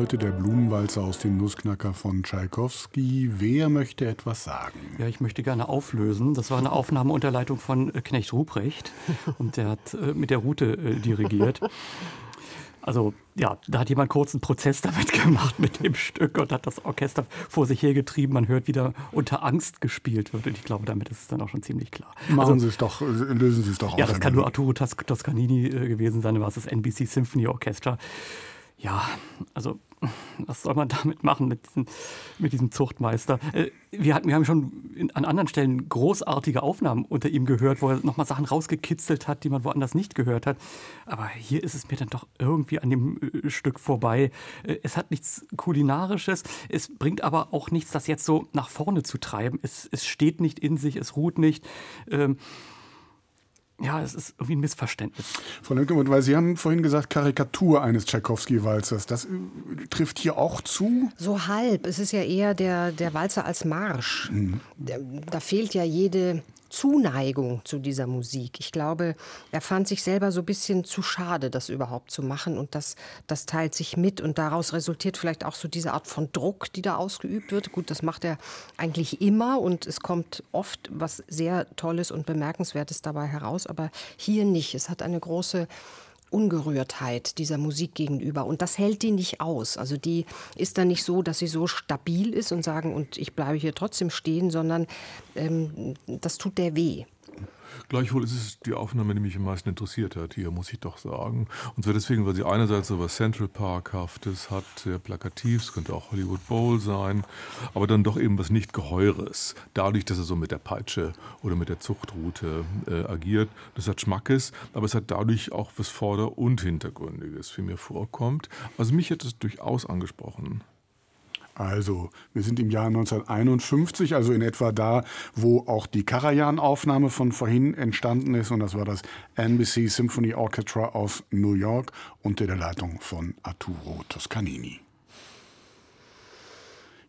Heute, der Blumenwalzer aus dem Nussknacker von Tschaikowski. Wer möchte etwas sagen? Ja, ich möchte gerne auflösen. Das war eine Aufnahme unter Leitung von äh, Knecht Ruprecht und der hat äh, mit der Route äh, dirigiert. Also ja, da hat jemand kurz einen Prozess damit gemacht mit dem Stück und hat das Orchester vor sich hergetrieben. Man hört, wie da unter Angst gespielt wird. Und ich glaube, damit ist es dann auch schon ziemlich klar. Machen also, Sie es doch, lösen Sie es doch auf. Ja, das kann nur Arturo Toscanini gewesen sein, war es das NBC Symphony Orchestra. Ja, also was soll man damit machen mit, diesen, mit diesem Zuchtmeister? Äh, wir, hatten, wir haben schon in, an anderen Stellen großartige Aufnahmen unter ihm gehört, wo er nochmal Sachen rausgekitzelt hat, die man woanders nicht gehört hat. Aber hier ist es mir dann doch irgendwie an dem äh, Stück vorbei. Äh, es hat nichts Kulinarisches, es bringt aber auch nichts, das jetzt so nach vorne zu treiben. Es, es steht nicht in sich, es ruht nicht. Ähm, ja, es ist irgendwie ein Missverständnis. Frau Lemke, weil Sie haben vorhin gesagt, Karikatur eines Tschaikowski-Walzers. Das äh, trifft hier auch zu? So halb. Es ist ja eher der, der Walzer als Marsch. Mhm. Da fehlt ja jede Zuneigung zu dieser Musik. Ich glaube, er fand sich selber so ein bisschen zu schade, das überhaupt zu machen. Und das, das teilt sich mit. Und daraus resultiert vielleicht auch so diese Art von Druck, die da ausgeübt wird. Gut, das macht er eigentlich immer. Und es kommt oft was sehr Tolles und Bemerkenswertes dabei heraus. Aber hier nicht. Es hat eine große Ungerührtheit dieser Musik gegenüber. Und das hält die nicht aus. Also die ist dann nicht so, dass sie so stabil ist und sagen, und ich bleibe hier trotzdem stehen, sondern ähm, das tut der weh. Gleichwohl ist es die Aufnahme, die mich am meisten interessiert hat, hier muss ich doch sagen. Und zwar deswegen, weil sie einerseits so was Central Park-haftes hat, sehr plakativ, es könnte auch Hollywood Bowl sein, aber dann doch eben was nicht Geheures. Dadurch, dass er so mit der Peitsche oder mit der Zuchtroute äh, agiert. Das hat Schmackes, aber es hat dadurch auch was Vorder- und Hintergründiges, wie mir vorkommt. Also mich hat es durchaus angesprochen. Also, wir sind im Jahr 1951, also in etwa da, wo auch die Karajan-Aufnahme von vorhin entstanden ist. Und das war das NBC Symphony Orchestra aus New York unter der Leitung von Arturo Toscanini.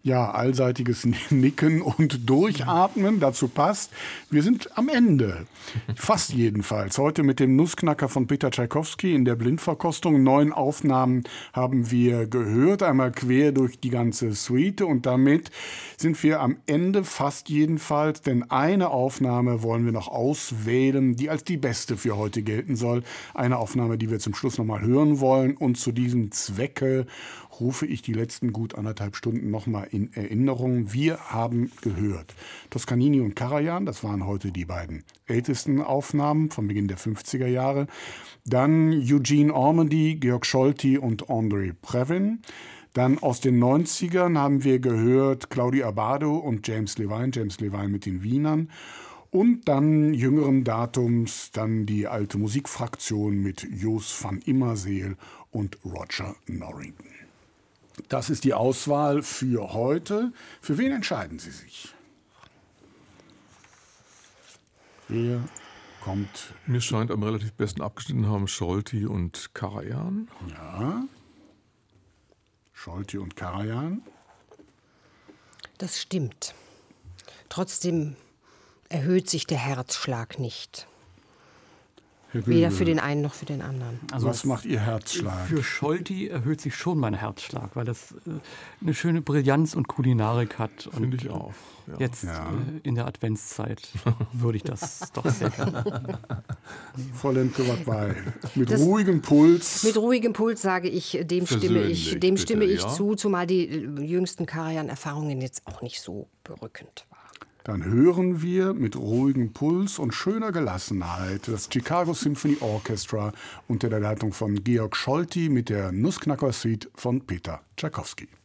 Ja, allseitiges Nicken und Durchatmen, dazu passt. Wir sind am Ende. Fast jedenfalls. Heute mit dem Nussknacker von Peter Tschaikowski in der Blindverkostung. Neun Aufnahmen haben wir gehört, einmal quer durch die ganze Suite. Und damit sind wir am Ende fast jedenfalls, denn eine Aufnahme wollen wir noch auswählen, die als die beste für heute gelten soll. Eine Aufnahme, die wir zum Schluss nochmal hören wollen. Und zu diesem Zwecke rufe ich die letzten gut anderthalb Stunden nochmal in Erinnerung. Wir haben gehört, Toscanini und Karajan, das waren heute die beiden ältesten Aufnahmen vom Beginn der 50er Jahre. Dann Eugene Ormandy, Georg Scholti und André Previn. Dann aus den 90ern haben wir gehört Claudia Abado und James Levine, James Levine mit den Wienern. Und dann jüngeren Datums dann die alte Musikfraktion mit Jos van Immerseel und Roger Norrington. Das ist die Auswahl für heute. Für wen entscheiden Sie sich? Wer kommt? Mir scheint am relativ besten abgeschnitten haben Scholti und Karajan. Ja. Scholti und Karajan. Das stimmt. Trotzdem erhöht sich der Herzschlag nicht. Weder für den einen noch für den anderen. Also Was macht Ihr Herzschlag? Für Scholti erhöht sich schon mein Herzschlag, weil das äh, eine schöne Brillanz und Kulinarik hat. Finde ich auch. Ja. Jetzt ja. Äh, in der Adventszeit würde ich das doch sehr gerne. Lemke, was bei? Mit das, ruhigem Puls. Mit ruhigem Puls sage ich, dem stimme ich, dem stimme ich ja? zu, zumal die jüngsten Karajan-Erfahrungen jetzt auch nicht so berückend waren. Dann hören wir mit ruhigem Puls und schöner Gelassenheit das Chicago Symphony Orchestra unter der Leitung von Georg Scholti mit der Nussknacker Suite von Peter Tchaikovsky.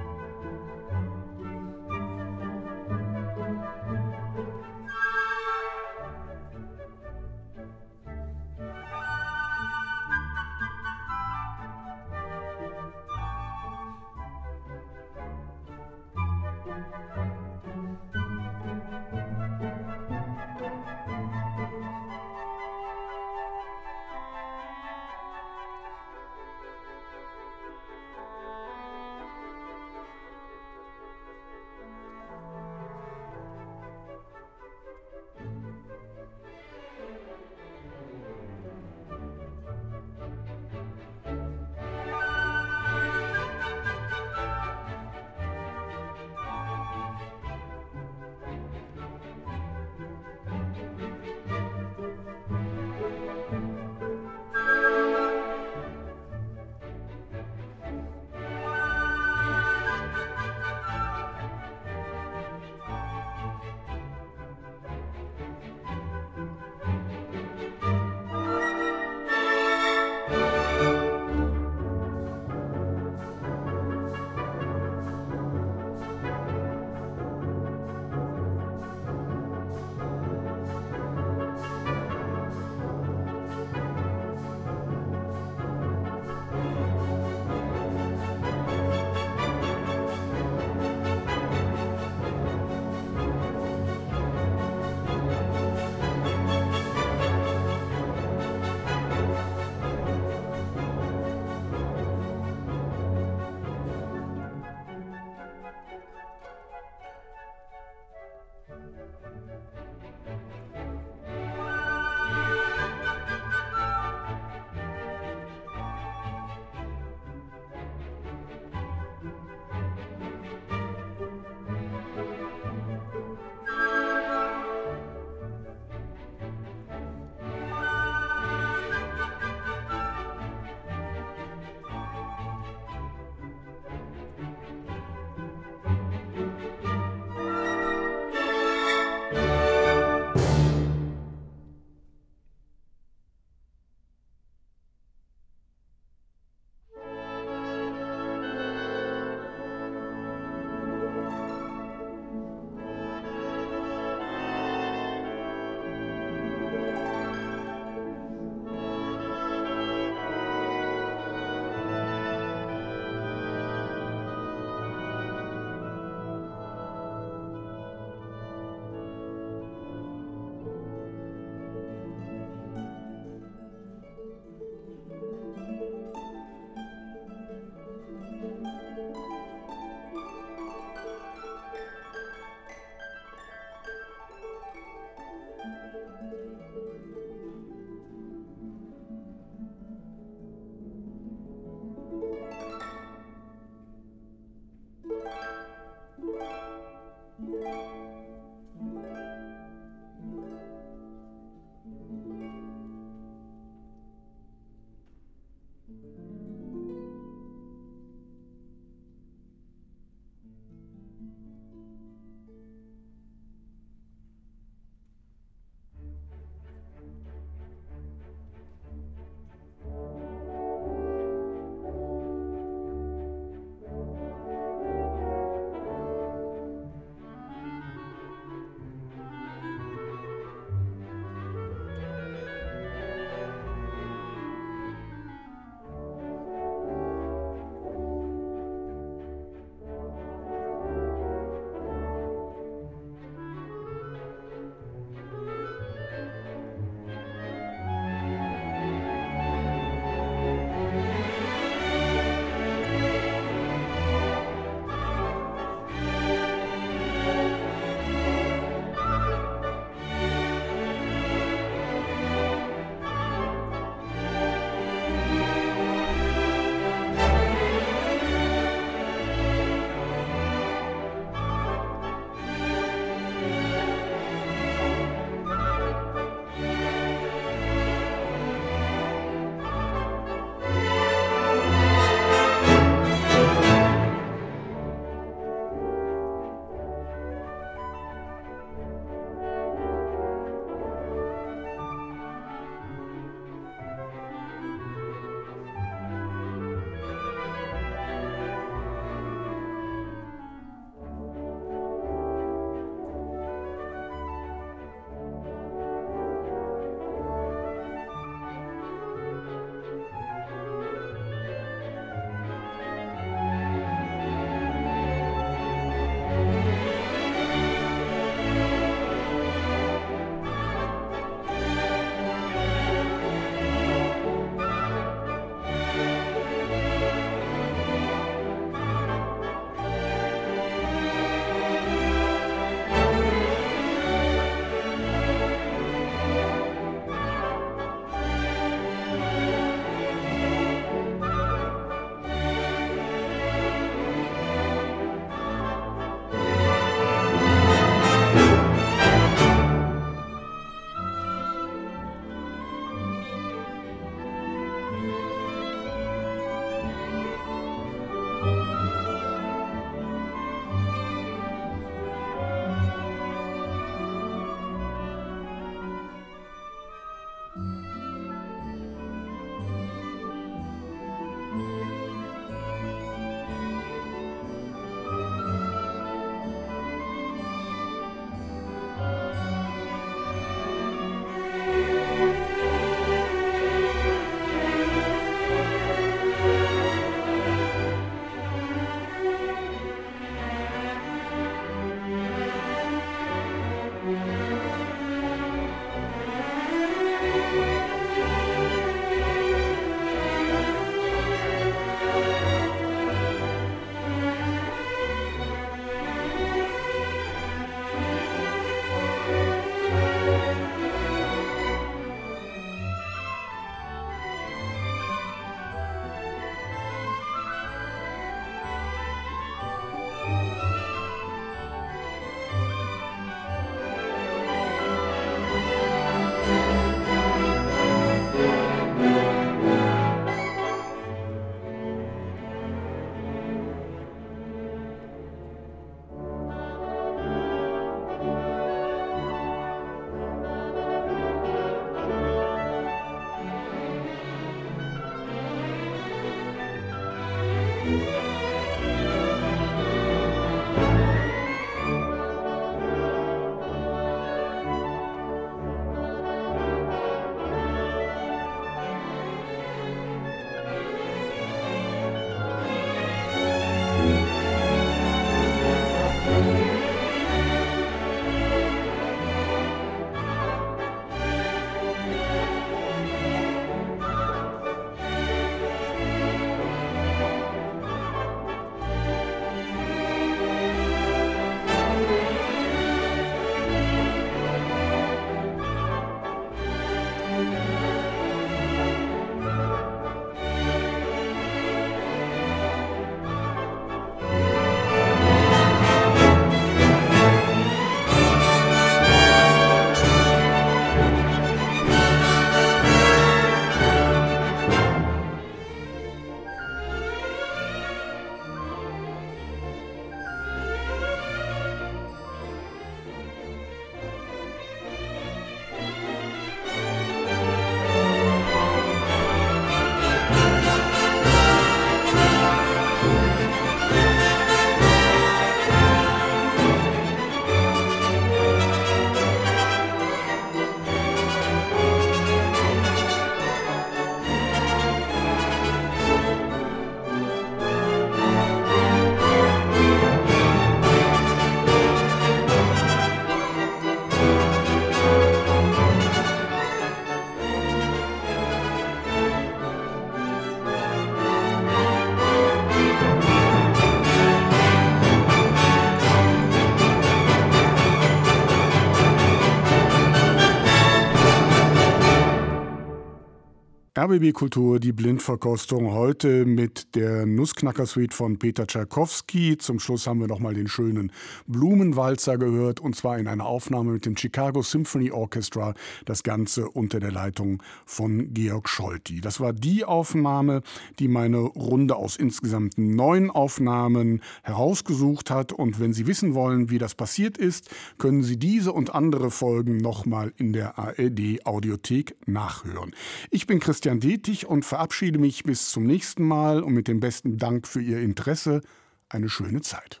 RBB Kultur, die Blindverkostung. Heute mit der Nussknacker-Suite von Peter Tschaikowski. Zum Schluss haben wir nochmal den schönen Blumenwalzer gehört und zwar in einer Aufnahme mit dem Chicago Symphony Orchestra. Das Ganze unter der Leitung von Georg Scholti. Das war die Aufnahme, die meine Runde aus insgesamt neun Aufnahmen herausgesucht hat. Und wenn Sie wissen wollen, wie das passiert ist, können Sie diese und andere Folgen nochmal in der ARD Audiothek nachhören. Ich bin Christian Christian Detig und verabschiede mich bis zum nächsten Mal und mit dem besten Dank für Ihr Interesse eine schöne Zeit.